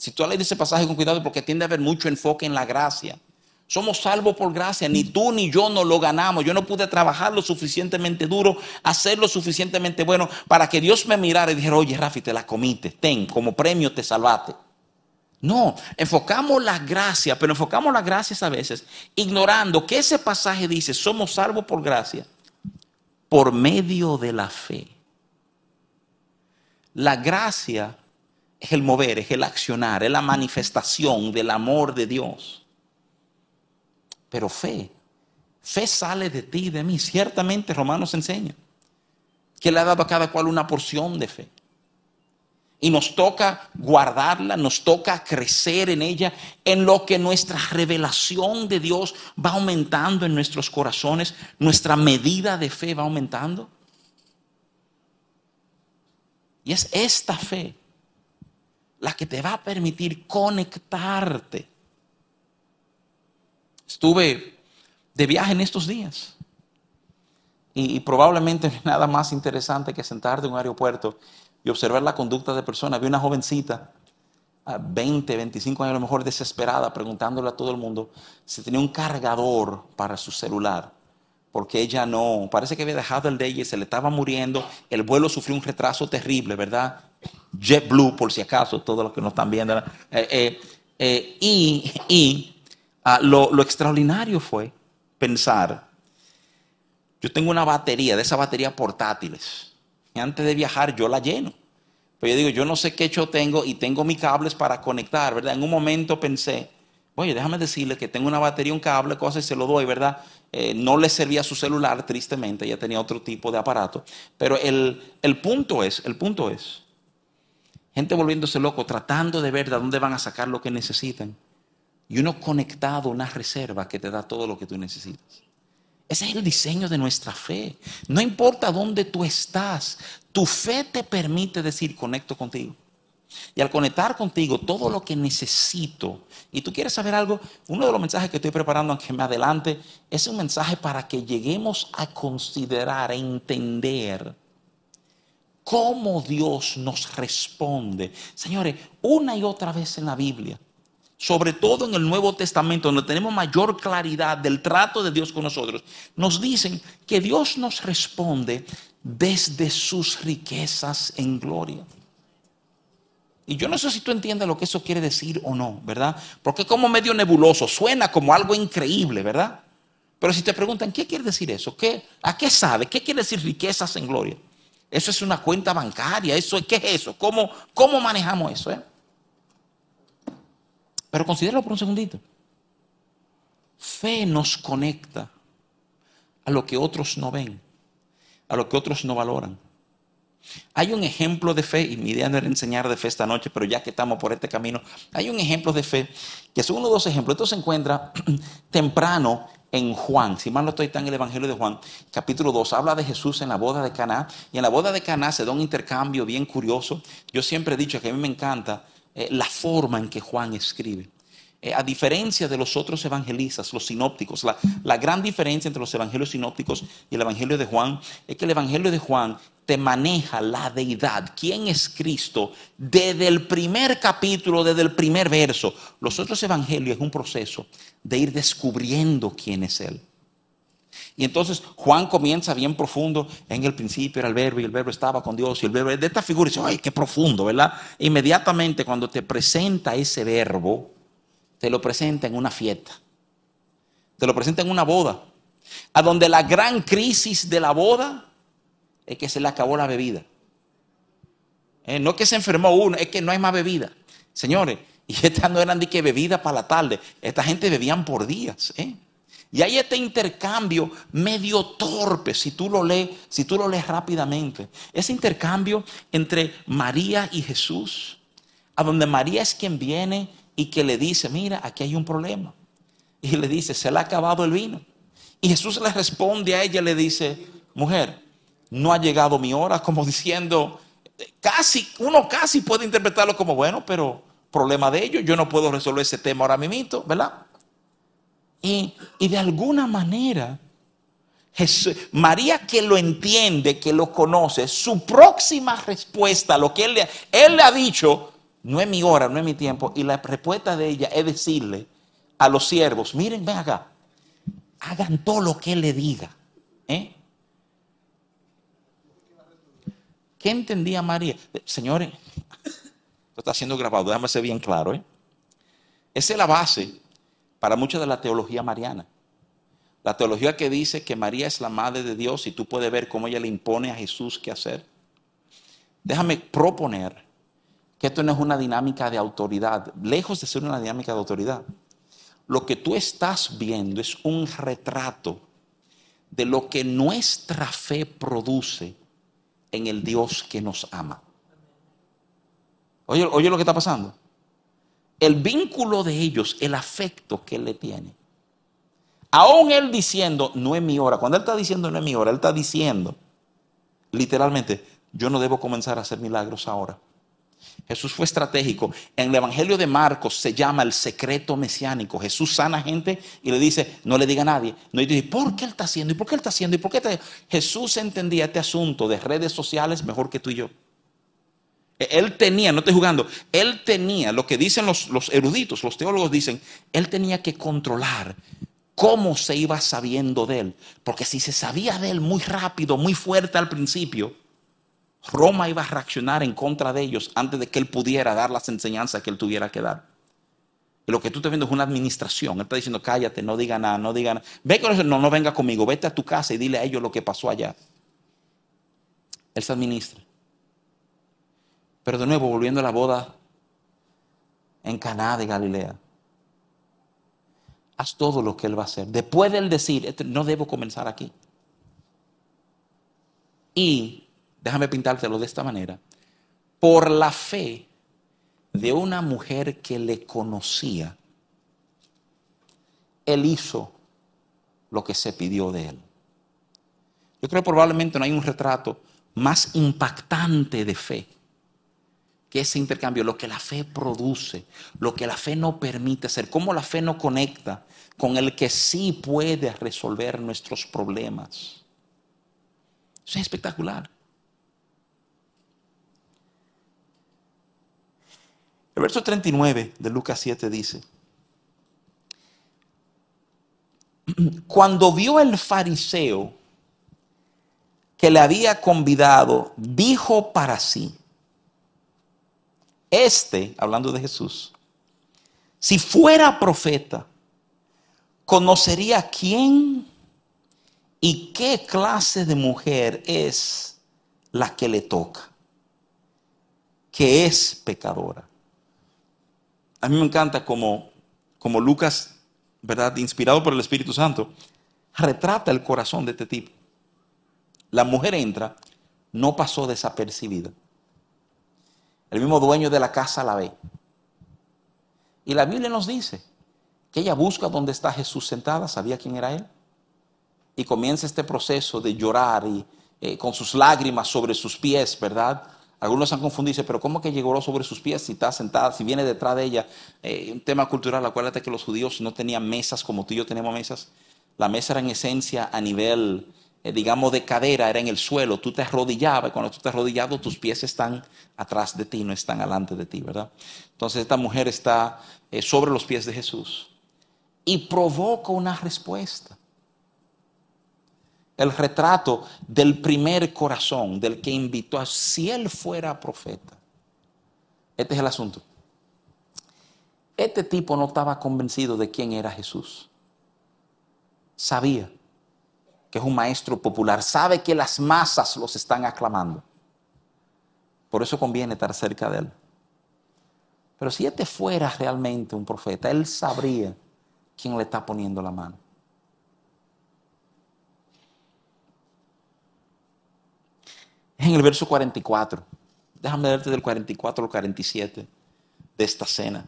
si tú lees ese pasaje con cuidado, porque tiende a haber mucho enfoque en la gracia. Somos salvos por gracia, ni tú ni yo no lo ganamos. Yo no pude trabajar lo suficientemente duro, hacer lo suficientemente bueno para que Dios me mirara y dijera, oye Rafi, te la comiste, ten, como premio te salvaste. No, enfocamos la gracia, pero enfocamos las gracias a veces ignorando que ese pasaje dice, somos salvos por gracia, por medio de la fe. La gracia es el mover, es el accionar, es la manifestación del amor de Dios. Pero fe, fe sale de ti y de mí. Ciertamente Romanos enseña que le ha dado a cada cual una porción de fe. Y nos toca guardarla, nos toca crecer en ella, en lo que nuestra revelación de Dios va aumentando en nuestros corazones, nuestra medida de fe va aumentando. Y es esta fe la que te va a permitir conectarte. Estuve de viaje en estos días y, probablemente nada más interesante que sentarte en un aeropuerto y observar la conducta de personas. Vi una jovencita 20, 25 años a lo mejor desesperada, preguntándole a todo el mundo si tenía un cargador para su celular, porque ella no, parece que había dejado el de ella y se le estaba muriendo, el vuelo sufrió un retraso terrible, ¿verdad? JetBlue, por si acaso, todos los que nos están viendo. Eh, eh, eh, y, ah, lo, lo extraordinario fue pensar, yo tengo una batería, de esas baterías portátiles, y antes de viajar yo la lleno. Pero yo digo, yo no sé qué hecho tengo y tengo mis cables para conectar, ¿verdad? En un momento pensé, oye, déjame decirle que tengo una batería, un cable, cosas y se lo doy, ¿verdad? No le servía su celular, tristemente, ya tenía otro tipo de aparato. Pero el, el punto es, el punto es, gente volviéndose loco, tratando de ver de dónde van a sacar lo que necesitan. Y uno conectado una reserva que te da todo lo que tú necesitas. Ese es el diseño de nuestra fe. No importa dónde tú estás, tu fe te permite decir, conecto contigo. Y al conectar contigo todo lo que necesito, y tú quieres saber algo, uno de los mensajes que estoy preparando, aunque me adelante, es un mensaje para que lleguemos a considerar, a entender cómo Dios nos responde. Señores, una y otra vez en la Biblia sobre todo en el Nuevo Testamento, donde tenemos mayor claridad del trato de Dios con nosotros, nos dicen que Dios nos responde desde sus riquezas en gloria. Y yo no sé si tú entiendes lo que eso quiere decir o no, ¿verdad? Porque como medio nebuloso, suena como algo increíble, ¿verdad? Pero si te preguntan, ¿qué quiere decir eso? ¿Qué, ¿A qué sabe? ¿Qué quiere decir riquezas en gloria? Eso es una cuenta bancaria, eso, ¿qué es eso? ¿Cómo, cómo manejamos eso? Eh? Pero considéralo por un segundito. Fe nos conecta a lo que otros no ven, a lo que otros no valoran. Hay un ejemplo de fe, y mi idea no era enseñar de fe esta noche, pero ya que estamos por este camino, hay un ejemplo de fe, que son uno o dos ejemplos. Esto se encuentra temprano en Juan, si mal no estoy, está en el Evangelio de Juan, capítulo 2, habla de Jesús en la boda de Caná, y en la boda de Caná se da un intercambio bien curioso. Yo siempre he dicho que a mí me encanta eh, la forma en que Juan escribe. Eh, a diferencia de los otros evangelistas, los sinópticos, la, gran diferencia entre los evangelios sinópticos y el evangelio de Juan es que el evangelio de Juan te maneja la deidad, quién es Cristo, desde el primer capítulo, desde el primer verso. Los otros evangelios es un proceso de ir descubriendo quién es Él. Y entonces Juan comienza bien profundo. En el principio era el verbo y el verbo estaba con Dios. Y el verbo de esta figura dice, ay, qué profundo, ¿verdad? Inmediatamente cuando te presenta ese verbo, te lo presenta en una fiesta. Te lo presenta en una boda. A donde la gran crisis de la boda es que se le acabó la bebida. Eh, no es que se enfermó uno, es que no hay más bebida. Señores, y estas no eran de que bebida para la tarde. Esta gente bebían por días. ¿eh? Y hay este intercambio medio torpe, si tú lo lees, si tú lo lees rápidamente. Ese intercambio entre María y Jesús, a donde María es quien viene y que le dice, mira, aquí hay un problema. Y le dice, se le ha acabado el vino. Y Jesús le responde a ella, le dice, mujer, no ha llegado mi hora, como diciendo, casi, uno casi puede interpretarlo como, bueno, pero problema de ellos, yo no puedo resolver ese tema ahora mismo, ¿verdad? Y, de alguna manera, María que lo entiende, que lo conoce, su próxima respuesta lo que él le, él le ha dicho, no es mi hora, no es mi tiempo, y la respuesta de ella es decirle a los siervos, miren, ven acá, hagan todo lo que él le diga. ¿eh? ¿Qué entendía María? Señores, esto está siendo grabado, déjame ser bien claro. ¿eh? Esa es la base para mucha de la teología mariana. La teología que dice que María es la madre de Dios y tú puedes ver cómo ella le impone a Jesús qué hacer. Déjame proponer que esto no es una dinámica de autoridad, lejos de ser una dinámica de autoridad. Lo que tú estás viendo es un retrato de lo que nuestra fe produce en el Dios que nos ama. Oye, oye lo que está pasando el vínculo de ellos, el afecto que él le tiene. Aún él diciendo, no es mi hora. Cuando él está diciendo, no es mi hora, él está diciendo, literalmente, yo no debo comenzar a hacer milagros ahora. Jesús fue estratégico. En el Evangelio de Marcos se llama el secreto mesiánico. Jesús sana gente y le dice, no le diga a nadie. No dice, ¿por qué él está haciendo? ¿Y por qué él está haciendo? ¿Y por qué Jesús entendía este asunto de redes sociales mejor que tú y yo. Él tenía, no estoy jugando, él tenía, lo que dicen los eruditos, los teólogos dicen, él tenía que controlar cómo se iba sabiendo de él. Porque si se sabía de él muy rápido, muy fuerte al principio, Roma iba a reaccionar en contra de ellos antes de que él pudiera dar las enseñanzas que él tuviera que dar. Lo que tú estás viendo es una administración. Él está diciendo, cállate, no diga nada, no diga nada. Ve con eso, no, no venga conmigo, vete a tu casa y dile a ellos lo que pasó allá. Él se administra. Pero de nuevo, volviendo a la boda en Caná de Galilea. Haz todo lo que él va a hacer. Después de él decir, este, no debo comenzar aquí. Y déjame pintártelo de esta manera, por la fe de una mujer que le conocía, él hizo lo que se pidió de él. Yo creo que probablemente no hay un retrato más impactante de fe que ese intercambio, lo que la fe produce, lo que la fe no permite hacer, cómo la fe no conecta con el que sí puede resolver nuestros problemas. Eso es espectacular. El verso 39 de Lucas 7 dice, cuando vio el fariseo que le había convidado, dijo para sí, este, hablando de Jesús, si fuera profeta, conocería quién y qué clase de mujer es la que le toca, que es pecadora. A mí me encanta como, como Lucas, ¿verdad? Inspirado por el Espíritu Santo, retrata el corazón de este tipo. La mujer entra, no pasó desapercibida. El mismo dueño de la casa la ve. Y la Biblia nos dice que ella busca donde está Jesús sentada, sabía quién era él. Y comienza este proceso de llorar y eh, con sus lágrimas sobre sus pies, ¿verdad? Algunos han confundido, pero ¿cómo que llegó sobre sus pies si está sentada, si viene detrás de ella? Eh, un tema cultural, acuérdate que los judíos no tenían mesas como tú y yo tenemos mesas. La mesa era en esencia a nivel, eh, digamos, de cadera, era en el suelo. Tú te arrodillabas y cuando tú te arrodillado tus pies están atrás de ti, no están alante de ti, ¿verdad? Entonces esta mujer está eh, sobre los pies de Jesús y provoca una respuesta el retrato del primer corazón, del que invitó a si él fuera profeta. Este es el asunto. Este tipo no estaba convencido de quién era Jesús. Sabía que es un maestro popular, sabe que las masas los están aclamando. Por eso conviene estar cerca de él. Pero si este fuera realmente un profeta, él sabría quién le está poniendo la mano. En el verso 44. Déjame darte del 44 al 47 de esta cena.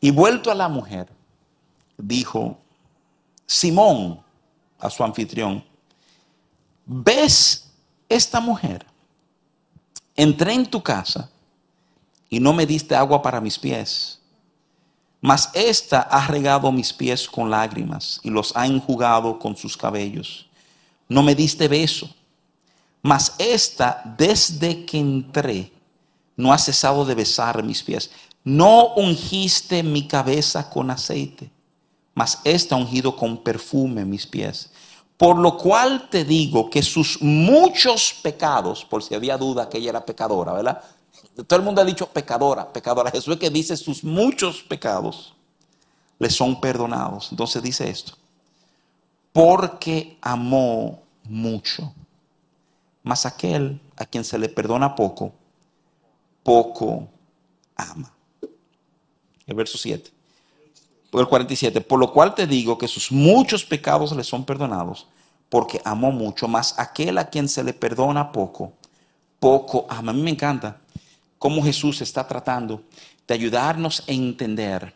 Y vuelto a la mujer, dijo, Simón, a su anfitrión, ¿ves esta mujer? Entré en tu casa y no me diste agua para mis pies, mas esta ha regado mis pies con lágrimas y los ha enjugado con sus cabellos no me diste beso. Mas esta, desde que entré, no ha cesado de besar mis pies. No ungiste mi cabeza con aceite, mas esta ungido con perfume mis pies. Por lo cual te digo que sus muchos pecados, por si había duda que ella era pecadora, ¿verdad? Todo el mundo ha dicho pecadora, pecadora. Jesús es que dice sus muchos pecados le son perdonados. Entonces dice esto porque amó mucho. Mas aquel a quien se le perdona poco, poco ama. El verso 7. El 47. Por lo cual te digo que sus muchos pecados le son perdonados, porque amó mucho. Mas aquel a quien se le perdona poco, poco ama. A mí me encanta cómo Jesús está tratando de ayudarnos a entender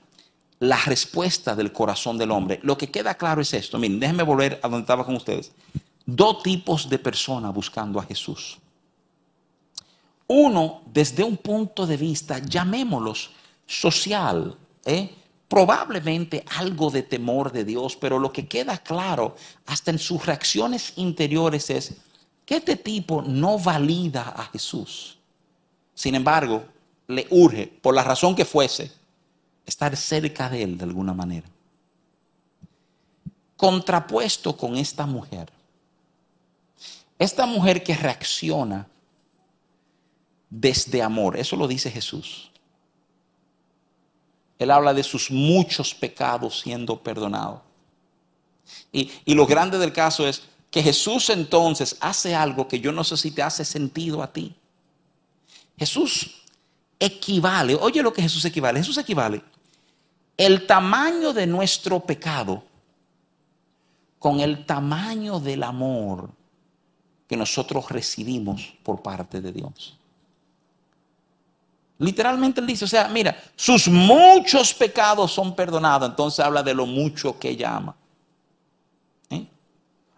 la respuesta del corazón del hombre. Lo que queda claro es esto. Miren, déjenme volver a donde estaba con ustedes. Dos tipos de personas buscando a Jesús. Uno, desde un punto de vista, llamémoslos social, ¿eh? probablemente algo de temor de Dios, pero lo que queda claro hasta en sus reacciones interiores es, que este tipo no valida a Jesús. Sin embargo, le urge, por la razón que fuese, estar cerca de él de alguna manera. Contrapuesto con esta mujer. Esta mujer que reacciona desde amor, eso lo dice Jesús. Él habla de sus muchos pecados siendo perdonados. Y, y, lo grande del caso es que Jesús entonces hace algo que yo no sé si te hace sentido a ti. Jesús equivale, oye lo que Jesús equivale, Jesús equivale el tamaño de nuestro pecado con el tamaño del amor que nosotros recibimos por parte de Dios. Literalmente él dice, o sea, mira, sus muchos pecados son perdonados, entonces habla de lo mucho que ella ama. ¿Eh?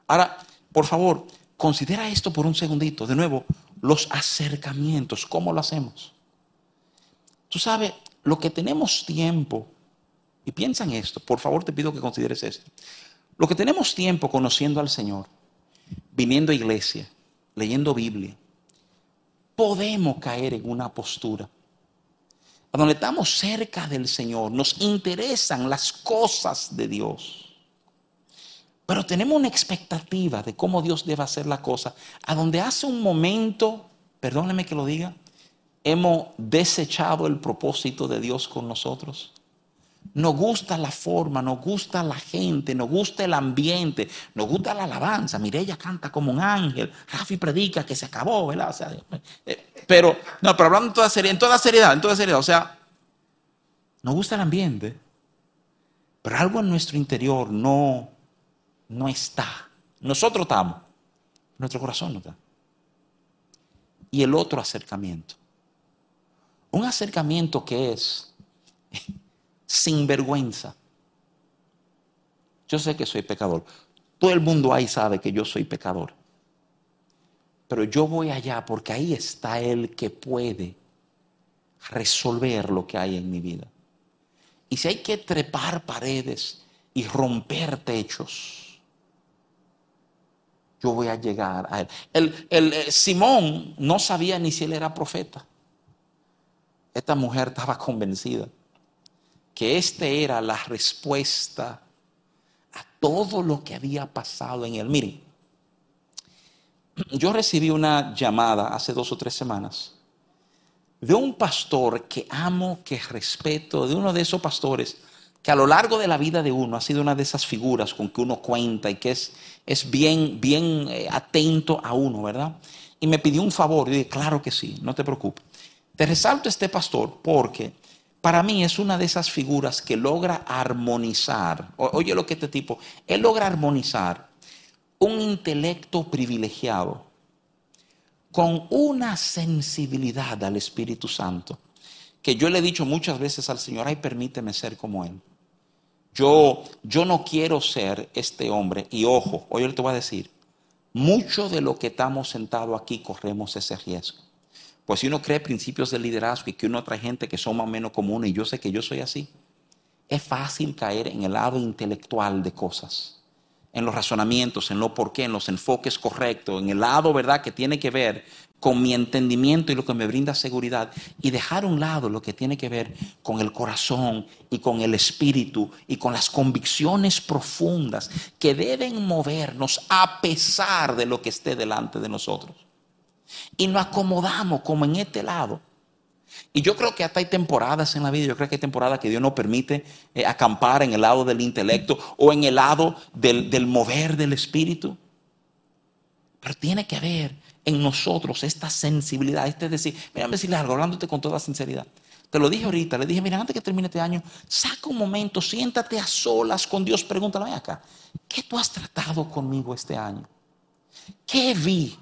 Ahora, por favor, considera esto por un segundito, de nuevo, los acercamientos, ¿cómo lo hacemos? Tú sabes, lo que tenemos tiempo, y piensa en esto, por favor te pido que consideres esto, lo que tenemos tiempo conociendo al Señor, viniendo a iglesia, leyendo Biblia, podemos caer en una postura a donde estamos cerca del Señor, nos interesan las cosas de Dios. Pero tenemos una expectativa de cómo Dios debe hacer la cosa, a donde hace un momento, perdóneme que lo diga, hemos desechado el propósito de Dios con nosotros. Nos gusta la forma, nos gusta la gente, nos gusta el ambiente, nos gusta la alabanza. Mire, ella canta como un ángel, Rafi predica que se acabó, ¿verdad? Eh, pero, no, pero hablando en toda seriedad, en toda seriedad, en toda seriedad, o sea, nos gusta el ambiente, pero algo en nuestro interior no, no está. Nosotros estamos, nuestro corazón no está. Y el otro acercamiento. Un acercamiento que es sin vergüenza. Yo sé que soy pecador. Todo el mundo ahí sabe que yo soy pecador. Pero yo voy allá porque ahí está el que puede resolver lo que hay en mi vida. Y si hay que trepar paredes y romper techos, yo voy a llegar a él. El, el, eh, Simón no sabía ni si él era profeta. Esta mujer estaba convencida que esta era la respuesta a todo lo que había pasado en él. Miren, yo recibí una llamada hace dos o tres semanas de un pastor que amo, que respeto, de uno de esos pastores que a lo largo de la vida de uno ha sido una de esas figuras con que uno cuenta y que es, es bien, bien eh, atento a uno, ¿verdad? Y me pidió un favor y dije, claro que sí, no te preocupes. Te resalto este pastor porque para mí es una de esas figuras que logra armonizar, oye lo que este tipo, él logra armonizar un intelecto privilegiado con una sensibilidad al Espíritu Santo, que yo le he dicho muchas veces al Señor, ay, permíteme ser como Él. Yo, yo no quiero ser este hombre, y ojo, hoy él te voy a decir, mucho de lo que estamos sentados aquí corremos ese riesgo. Pues si uno cree principios de liderazgo y que uno trae gente que son más o menos comunes, y yo sé que yo soy así, es fácil caer en el lado intelectual de cosas en los razonamientos, en lo por qué, en los enfoques correctos, en el lado, ¿verdad?, que tiene que ver con mi entendimiento y lo que me brinda seguridad, y dejar a un lado lo que tiene que ver con el corazón y con el espíritu y con las convicciones profundas que deben movernos a pesar de lo que esté delante de nosotros. Y nos acomodamos como en este lado y yo creo que hasta hay temporadas en la vida, yo creo que hay temporadas que Dios nos permite eh, acampar en el lado del intelecto o en el lado del, del mover del espíritu. Pero tiene que haber en nosotros esta sensibilidad, este decir, mira, decirle algo, hablándote con toda sinceridad. Te lo dije ahorita, le dije, mira, antes que termine este año, saca un momento, siéntate a solas con Dios, pregúntale acá, ¿qué tú has tratado conmigo este año? ¿Qué vi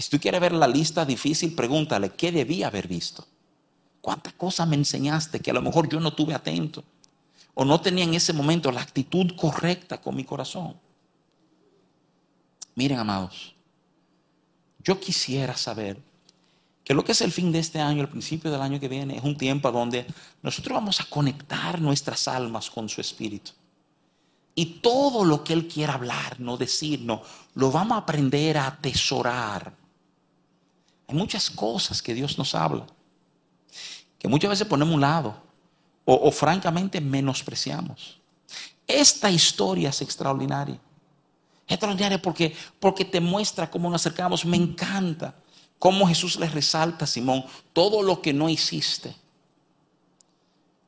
y si tú quieres ver la lista difícil, pregúntale, ¿qué debía haber visto? ¿Cuántas cosas me enseñaste que a lo mejor yo no tuve atento? O no tenía en ese momento la actitud correcta con mi corazón. Miren, amados, yo quisiera saber que lo que es el fin de este año, el principio del año que viene, es un tiempo donde nosotros vamos a conectar nuestras almas con su espíritu. Y todo lo que Él quiera hablar, no decirnos, lo vamos a aprender a atesorar. Hay muchas cosas que Dios nos habla, que muchas veces ponemos un lado o, francamente menospreciamos. Esta historia es extraordinaria. Es extraordinaria porque, porque te muestra cómo nos acercamos. Me encanta cómo Jesús le resalta a Simón todo lo que no hiciste.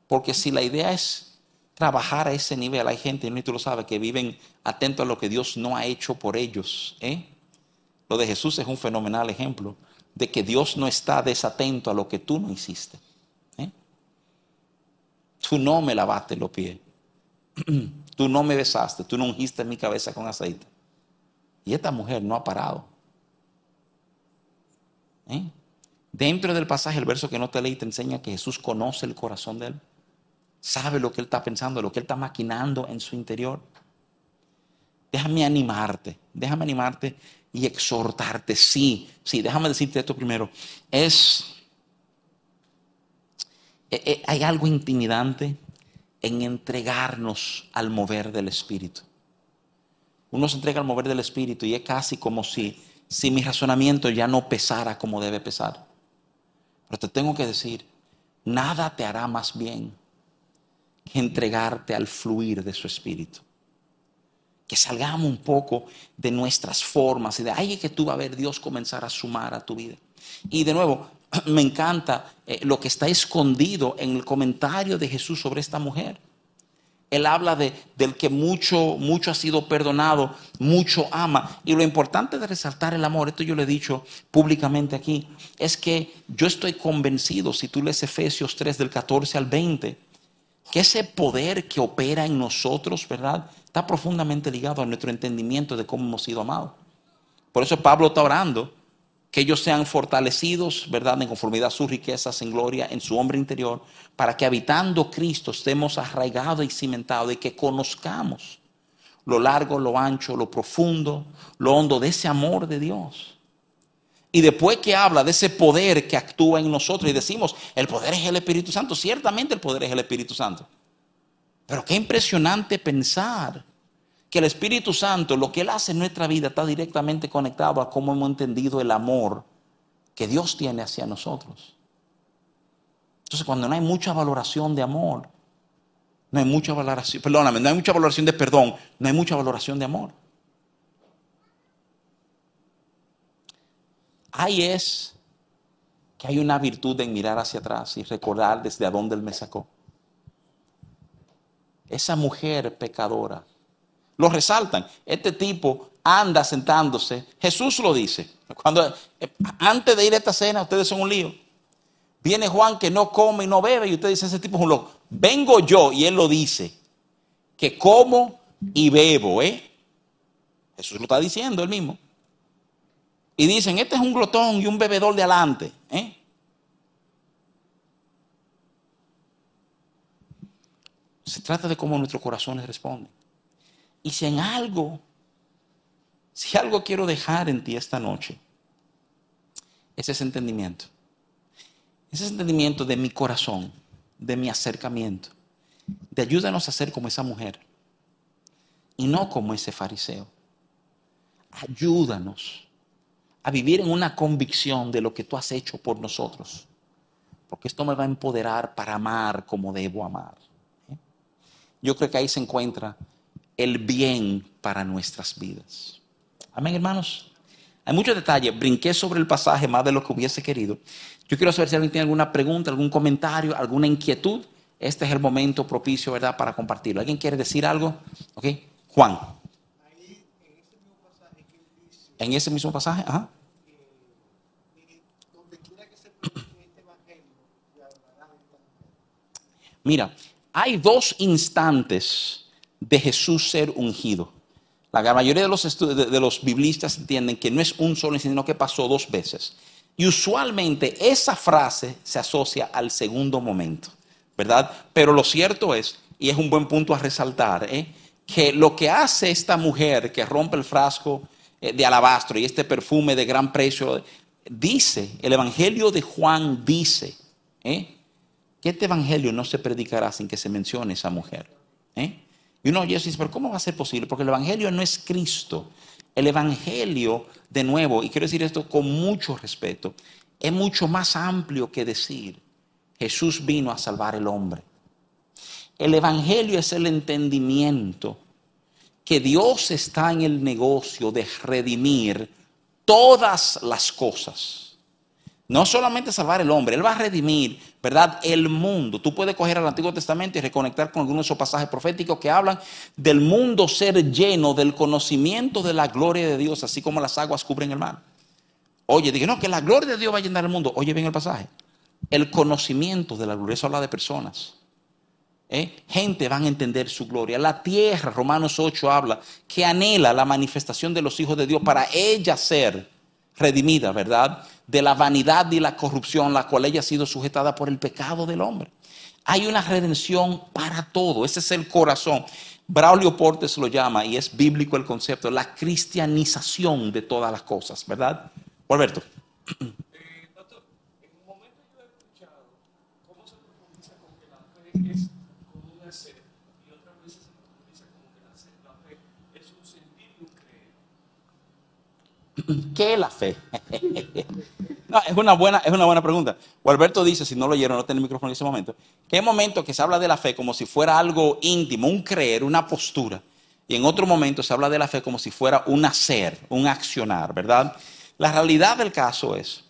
Porque si la idea es trabajar a ese nivel, hay gente, y tú lo sabes, que viven atentos a lo que Dios no ha hecho por ellos. ¿eh? Lo de Jesús es un fenomenal ejemplo de que Dios no está desatento a lo que tú no hiciste. ¿eh? Tú no me lavaste los pies. Tú no me besaste, tú no ungiste mi cabeza con aceite. Y esta mujer no ha parado. ¿Eh? Dentro del pasaje, el verso que no te leí te enseña que Jesús conoce el corazón de él. Sabe lo que él está pensando, lo que él está maquinando en su interior. Déjame animarte, déjame animarte y exhortarte. Sí, sí, déjame decirte esto primero. Es, eh, eh, hay algo intimidante en entregarnos al mover del Espíritu. Uno se entrega al mover del Espíritu y es casi como si, si mi razonamiento ya no pesara como debe pesar. Pero te tengo que decir, nada te hará más bien que entregarte al fluir de su Espíritu. Que salgamos un poco de nuestras formas y de ahí que tú vas a ver Dios comenzar a sumar a tu vida. Y de nuevo, me encanta eh, lo que está escondido en el comentario de Jesús sobre esta mujer. Él habla de, del que mucho, mucho ha sido perdonado, mucho ama. Y lo importante de resaltar el amor, esto yo lo he dicho públicamente aquí, es que yo estoy convencido, si tú lees Efesios 3 del 14 al 20, que ese poder que opera en nosotros, ¿verdad? Está profundamente ligado a nuestro entendimiento de cómo hemos sido amados. Por eso Pablo está orando que ellos sean fortalecidos, ¿verdad?, en conformidad a sus riquezas en gloria en su hombre interior, para que habitando Cristo estemos arraigados y cimentados y que conozcamos lo largo, lo ancho, lo profundo, lo hondo de ese amor de Dios. Y después que habla de ese poder que actúa en nosotros y decimos, el poder es el Espíritu Santo, ciertamente el poder es el Espíritu Santo. Pero qué impresionante pensar que el Espíritu Santo, lo que Él hace en nuestra vida, está directamente conectado a cómo hemos entendido el amor que Dios tiene hacia nosotros. Entonces, cuando no hay mucha valoración de amor, no hay mucha valoración, perdóname, no hay mucha valoración de perdón, no hay mucha valoración de amor. Ahí es que hay una virtud en mirar hacia atrás y recordar desde dónde Él me sacó. Esa mujer pecadora lo resaltan. Este tipo anda sentándose. Jesús lo dice. Cuando, eh, antes de ir a esta cena, ustedes son un lío. Viene Juan que no come y no bebe y usted dice, ese tipo es un loco. Vengo yo y él lo dice, que como y bebo, ¿eh? Jesús lo está diciendo él mismo. Y dicen, este es un glotón y un bebedor de adelante, ¿eh? Se trata de cómo nuestros corazones responden. Y si en algo, si algo quiero dejar en ti esta noche, es ese entendimiento. Ese entendimiento de mi corazón, de mi acercamiento, de ayúdanos a ser como esa mujer y no como ese fariseo. Ayúdanos a vivir en una convicción de lo que tú has hecho por nosotros, porque esto me va a empoderar para amar como debo amar. Yo creo que ahí se encuentra el bien para nuestras vidas. Amén, hermanos. Hay muchos detalles. Brinqué sobre el pasaje más de lo que hubiese querido. Yo quiero saber si alguien tiene alguna pregunta, algún comentario, alguna inquietud. Este es el momento propicio, ¿verdad?, para compartirlo. ¿Alguien quiere decir algo? ¿Ok? Juan. En ese mismo pasaje, ajá. Mira, hay dos instantes de Jesús ser ungido. La mayoría de los, biblistas entienden que no es un solo sino que pasó dos veces. Y usualmente esa frase se asocia al segundo momento, ¿verdad? Pero lo cierto es, y es un buen punto a resaltar, ¿eh? que lo que hace esta mujer que rompe el frasco eh, de alabastro y este perfume de gran precio, dice, el Evangelio de Juan dice, ¿eh? Que este Evangelio no se predicará sin que se mencione esa mujer. ¿eh? Y uno dice, pero ¿cómo va a ser posible? Porque el Evangelio no es Cristo. El Evangelio, de nuevo, y quiero decir esto con mucho respeto, es mucho más amplio que decir, Jesús vino a salvar el hombre. El Evangelio es el entendimiento que Dios está en el negocio de redimir todas las cosas no solamente salvar el hombre, Él va a redimir, ¿verdad? El mundo. Tú puedes coger al Antiguo Testamento y reconectar con algunos de esos pasajes proféticos que hablan del mundo ser lleno del conocimiento de la gloria de Dios, así como las aguas cubren el mar. Oye, dije, no, que la gloria de Dios va a llenar el mundo. Oye bien el pasaje. El conocimiento de la gloria, eso habla de personas. ¿Eh? Gente van a entender su gloria. La tierra, Romanos 8 habla, que anhela la manifestación de los hijos de Dios para ella ser redimida, ¿verdad? De la vanidad y la corrupción, la cual ella ha sido sujetada por el pecado del hombre. Hay una redención para todo, ese es el corazón. Braulio Portes lo llama, y es bíblico el concepto, la cristianización de todas las cosas, ¿verdad? Alberto. Eh, doctor, en momento yo he escuchado cómo se con que la es como una sed, y otras veces se profundiza como que la, sed, la fe es un sentir y un creer. ¿Qué es la fe? no, es una buena, es una buena pregunta. O Alberto dice, si no lo oyeron, no tiene el micrófono en ese momento, que hay momentos que se habla de la fe como si fuera algo íntimo, un creer, una postura. Y en otro momento se habla de la fe como si fuera un hacer, un accionar, ¿verdad? La realidad del caso es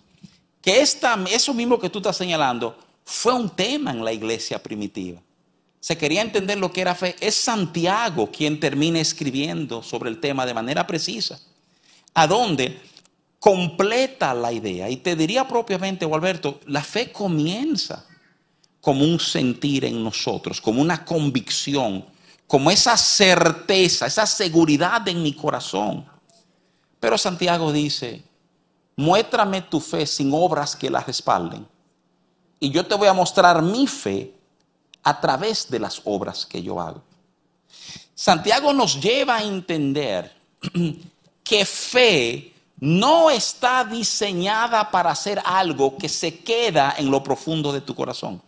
que esta, eso mismo que tú estás señalando fue un tema en la iglesia primitiva. Se quería entender lo que era fe. Es Santiago quien termina escribiendo sobre el tema de manera precisa a donde completa la idea. Y te diría propiamente, Alberto, la fe comienza como un sentir en nosotros, como una convicción, como esa certeza, esa seguridad en mi corazón. Pero Santiago dice, muéstrame tu fe sin obras que la respalden. Y yo te voy a mostrar mi fe a través de las obras que yo hago. Santiago nos lleva a entender que fe no está diseñada para hacer algo que se queda en lo profundo de tu corazón.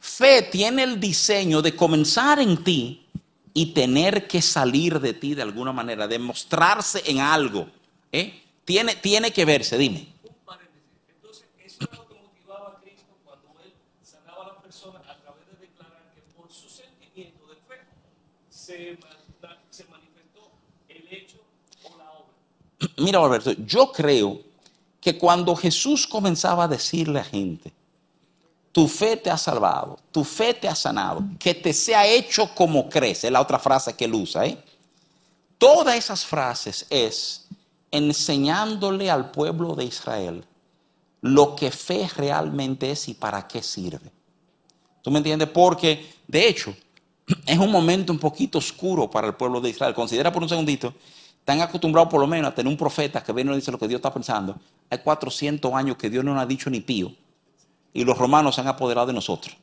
Fe tiene el diseño de comenzar en ti y tener que salir de ti de alguna manera, de mostrarse en algo. ¿eh? Tiene, tiene que verse, dime. Un Mira, Alberto, yo creo que cuando Jesús comenzaba a decirle a gente, tu fe te ha salvado, tu fe te ha sanado, que te sea hecho como crees, es la otra frase que él usa, ¿eh? Todas esas frases es enseñándole al pueblo de Israel lo que fe realmente es y para qué sirve. ¿Tú me entiendes? Porque, de hecho, es un momento un poquito oscuro para el pueblo de Israel. Considera por un segundito, están acostumbrados por lo menos a tener un profeta que viene y dice lo que Dios está pensando. Hay 400 años que Dios no nos ha dicho ni pío. Y los romanos se han apoderado de nosotros.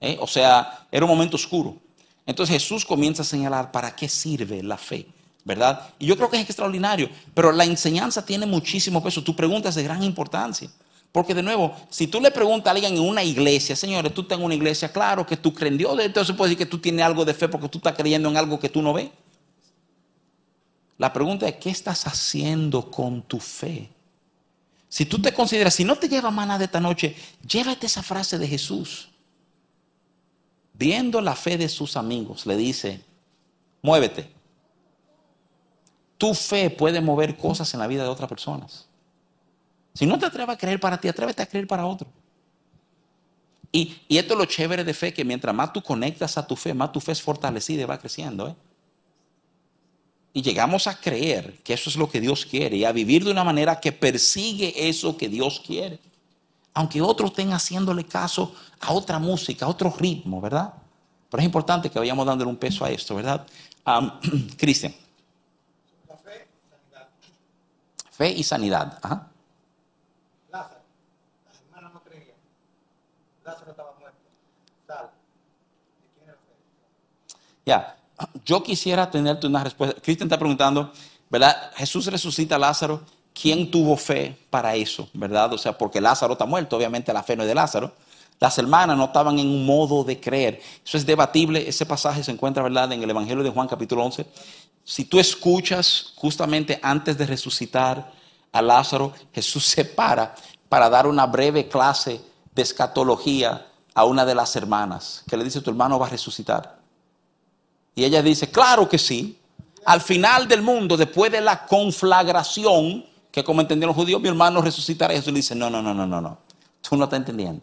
¿Eh? O sea, era un momento oscuro. Entonces Jesús comienza a señalar para qué sirve la fe, ¿verdad? Y yo creo que es extraordinario, pero la enseñanza tiene muchísimo peso. Tu pregunta es de gran importancia. Porque de nuevo, si tú le preguntas a alguien en una iglesia, señores, tú estás en una iglesia, claro que tú crees en Dios, entonces puede decir que tú tienes algo de fe porque tú estás creyendo en algo que tú no ves. La pregunta es, ¿qué estás haciendo con tu fe? Si tú te consideras, si no te lleva maná de esta noche, llévate esa frase de Jesús. Viendo la fe de sus amigos, le dice, muévete. Tu fe puede mover cosas en la vida de otras personas. Si no te atreves a creer para ti, atrévete a creer para otro. Y, y esto es lo chévere de fe, que mientras más tú conectas a tu fe, más tu fe es fortalecida y va creciendo. ¿eh? Y llegamos a creer que eso es lo que Dios quiere y a vivir de una manera que persigue eso que Dios quiere. Aunque otros estén haciéndole caso a otra música, a otro ritmo, ¿verdad? Pero es importante que vayamos dándole un peso a esto, ¿verdad? Um, Cristian. Fe. Fe y sanidad. Ajá. Lázaro, las hermanas no creían. Lázaro estaba muerto. Sal. ¿De quién era la fe? Ya, yo quisiera tenerte una respuesta. Cristian está preguntando, ¿verdad? Jesús resucita a Lázaro. ¿Quién tuvo fe para eso? ¿Verdad? O sea, porque Lázaro está muerto, obviamente la fe no es de Lázaro. Las hermanas no estaban en un modo de creer. Eso es debatible. Ese pasaje se encuentra, ¿verdad?, en el Evangelio de Juan capítulo 11. Si tú escuchas justamente antes de resucitar a Lázaro, Jesús se para para dar una breve clase de escatología a una de las hermanas, que le dice, tu hermano va a resucitar. Y ella dice, claro que sí. Al final del mundo, después de la conflagración, que como entendieron los judíos, mi hermano resucitará. Jesús le dice, no, no, no, no, no, no. Tú no estás entendiendo.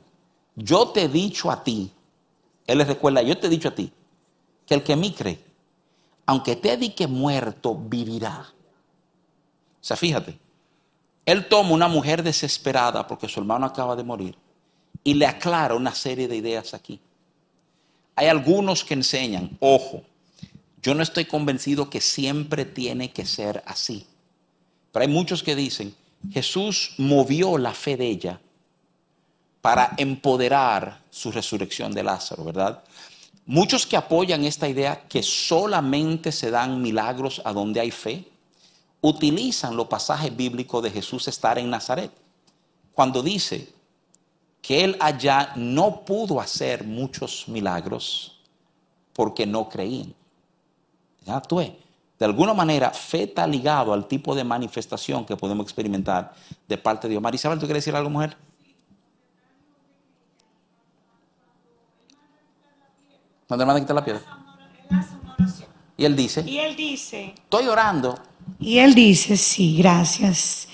Yo te he dicho a ti, él le recuerda, yo te he dicho a ti, que el que me cree, aunque te dique muerto, vivirá. O sea, fíjate, él toma una mujer desesperada porque su hermano acaba de morir y le aclara una serie de ideas aquí. Hay algunos que enseñan, ojo, yo no estoy convencido que siempre tiene que ser así. Pero hay muchos que dicen, Jesús movió la fe de ella para empoderar su resurrección de Lázaro, ¿verdad? Muchos que apoyan esta idea que solamente se dan milagros a donde hay fe, utilizan los pasajes bíblicos de Jesús estar en Nazaret, cuando dice que él allá no pudo hacer muchos milagros porque no creían. Ya tú De alguna manera, fe está ligado al tipo de manifestación que podemos experimentar de parte de Dios. Marisabel, ¿tú quieres decir algo, mujer? ¿Dónde manda a quitar la piedra? Y él dice, Y él dice, estoy orando. y él dice, sí, gracias.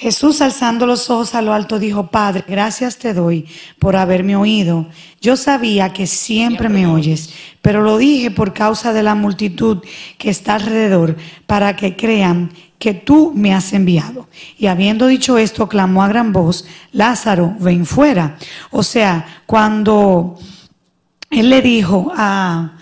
Jesús alzando los ojos a lo alto dijo, Padre, gracias te doy por haberme oído. Yo sabía que siempre me oyes, pero lo dije por causa de la multitud que está alrededor, para que crean que tú me has enviado. Y habiendo dicho esto, clamó a gran voz, Lázaro, ven fuera. O sea, cuando él le dijo a,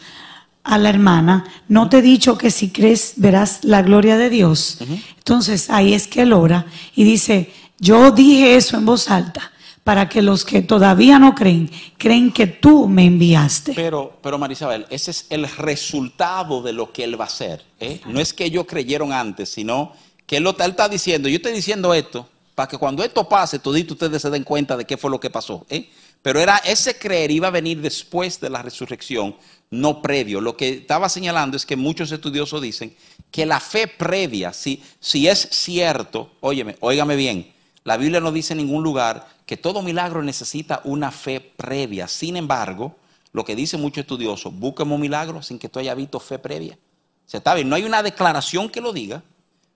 a la hermana, no te he dicho que si crees verás la gloria de Dios. Entonces ahí es que él ora y dice, yo dije eso en voz alta para que los que todavía no creen, creen que tú me enviaste. Pero, pero Marisabel, ese es el resultado de lo que él va a hacer. ¿eh? No es que ellos creyeron antes, sino que él, lo, él está diciendo, yo estoy diciendo esto, para que cuando esto pase, todito ustedes se den cuenta de qué fue lo que pasó. ¿eh? Pero era ese creer iba a venir después de la resurrección, no previo. Lo que estaba señalando es que muchos estudiosos dicen que la fe previa, si, si es cierto, óyeme, óigame bien, la Biblia no dice en ningún lugar que todo milagro necesita una fe previa. Sin embargo, lo que dice muchos estudiosos, búsqueme un milagro sin que tú hayas visto fe previa. O sea, está bien, no hay una declaración que lo diga,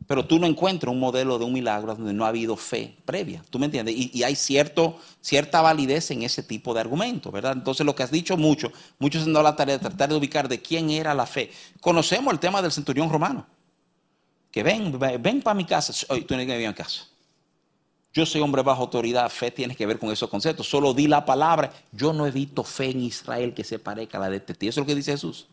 pero tú no encuentras un modelo de un milagro donde no ha habido fe previa. ¿Tú me entiendes? Y, hay cierto, cierta validez en ese tipo de argumento, ¿verdad? Entonces, lo que has dicho mucho, muchos han dado la tarea de tratar de ubicar de quién era la fe. Conocemos el tema del centurión romano. Que ven, ven, para mi casa. Oye, tú no tienes que venir a mi casa. Yo soy hombre bajo autoridad, fe tiene que ver con esos conceptos. Solo di la palabra. Yo no he visto fe en Israel que se parezca a la de este. Eso es lo que dice Jesús.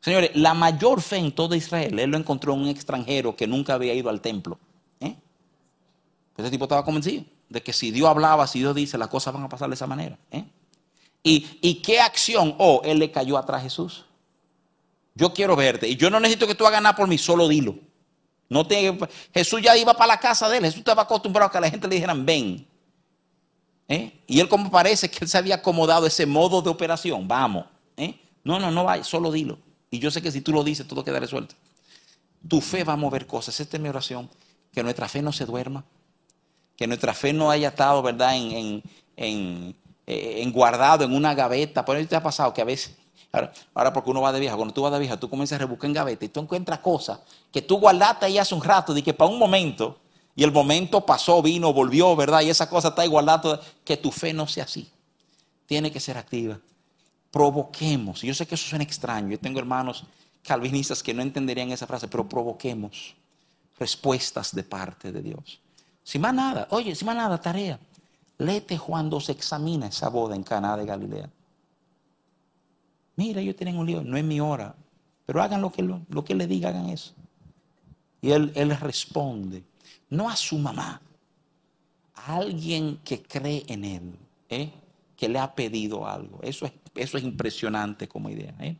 Señores, la mayor fe en todo Israel, él lo encontró en un extranjero que nunca había ido al templo. ¿eh? Ese tipo estaba convencido de que si Dios hablaba, si Dios dice, las cosas van a pasar de esa manera. ¿eh? ¿Y, ¿Y qué acción? Oh, él le cayó atrás a Jesús. Yo quiero verte. Y yo no necesito que tú hagas nada por mí, solo dilo. No te, Jesús ya iba para la casa de él. Jesús estaba acostumbrado a que la gente le dijeran, ven. ¿Eh? Y él como parece que él se había acomodado ese modo de operación. Vamos. ¿eh? No, no, no vaya, solo dilo. Y yo sé que si tú lo dices, todo queda resuelto. Tu fe va a mover cosas. Esta es mi oración. Que nuestra fe no se duerma. Que nuestra fe no haya estado, ¿verdad?, en, en, en, eh, guardado en una gaveta. Por eso te ha pasado que a veces Ahora, porque uno va de vieja, cuando tú vas de vieja, tú comienzas a rebuscar en gaveta y tú encuentras cosas que tú guardaste ahí hace un rato, y que para un momento, y el momento pasó, vino, volvió, ¿verdad? Y esa cosa está ahí guardada, que tu fe no sea así. Tiene que ser activa. Provoquemos. Yo sé que eso suena extraño. Yo tengo hermanos calvinistas que no entenderían esa frase, pero provoquemos respuestas de parte de Dios. Si más nada, oye, si más nada, tarea. Léete cuando se examina esa boda en Caná de Galilea. Mira, ellos tienen un lío, no es mi hora, pero hagan lo que, lo que le diga, hagan eso. Y él, él responde, no a su mamá, a alguien que cree en él, ¿eh? que le ha pedido algo. Eso es, eso es impresionante como idea. ¿eh?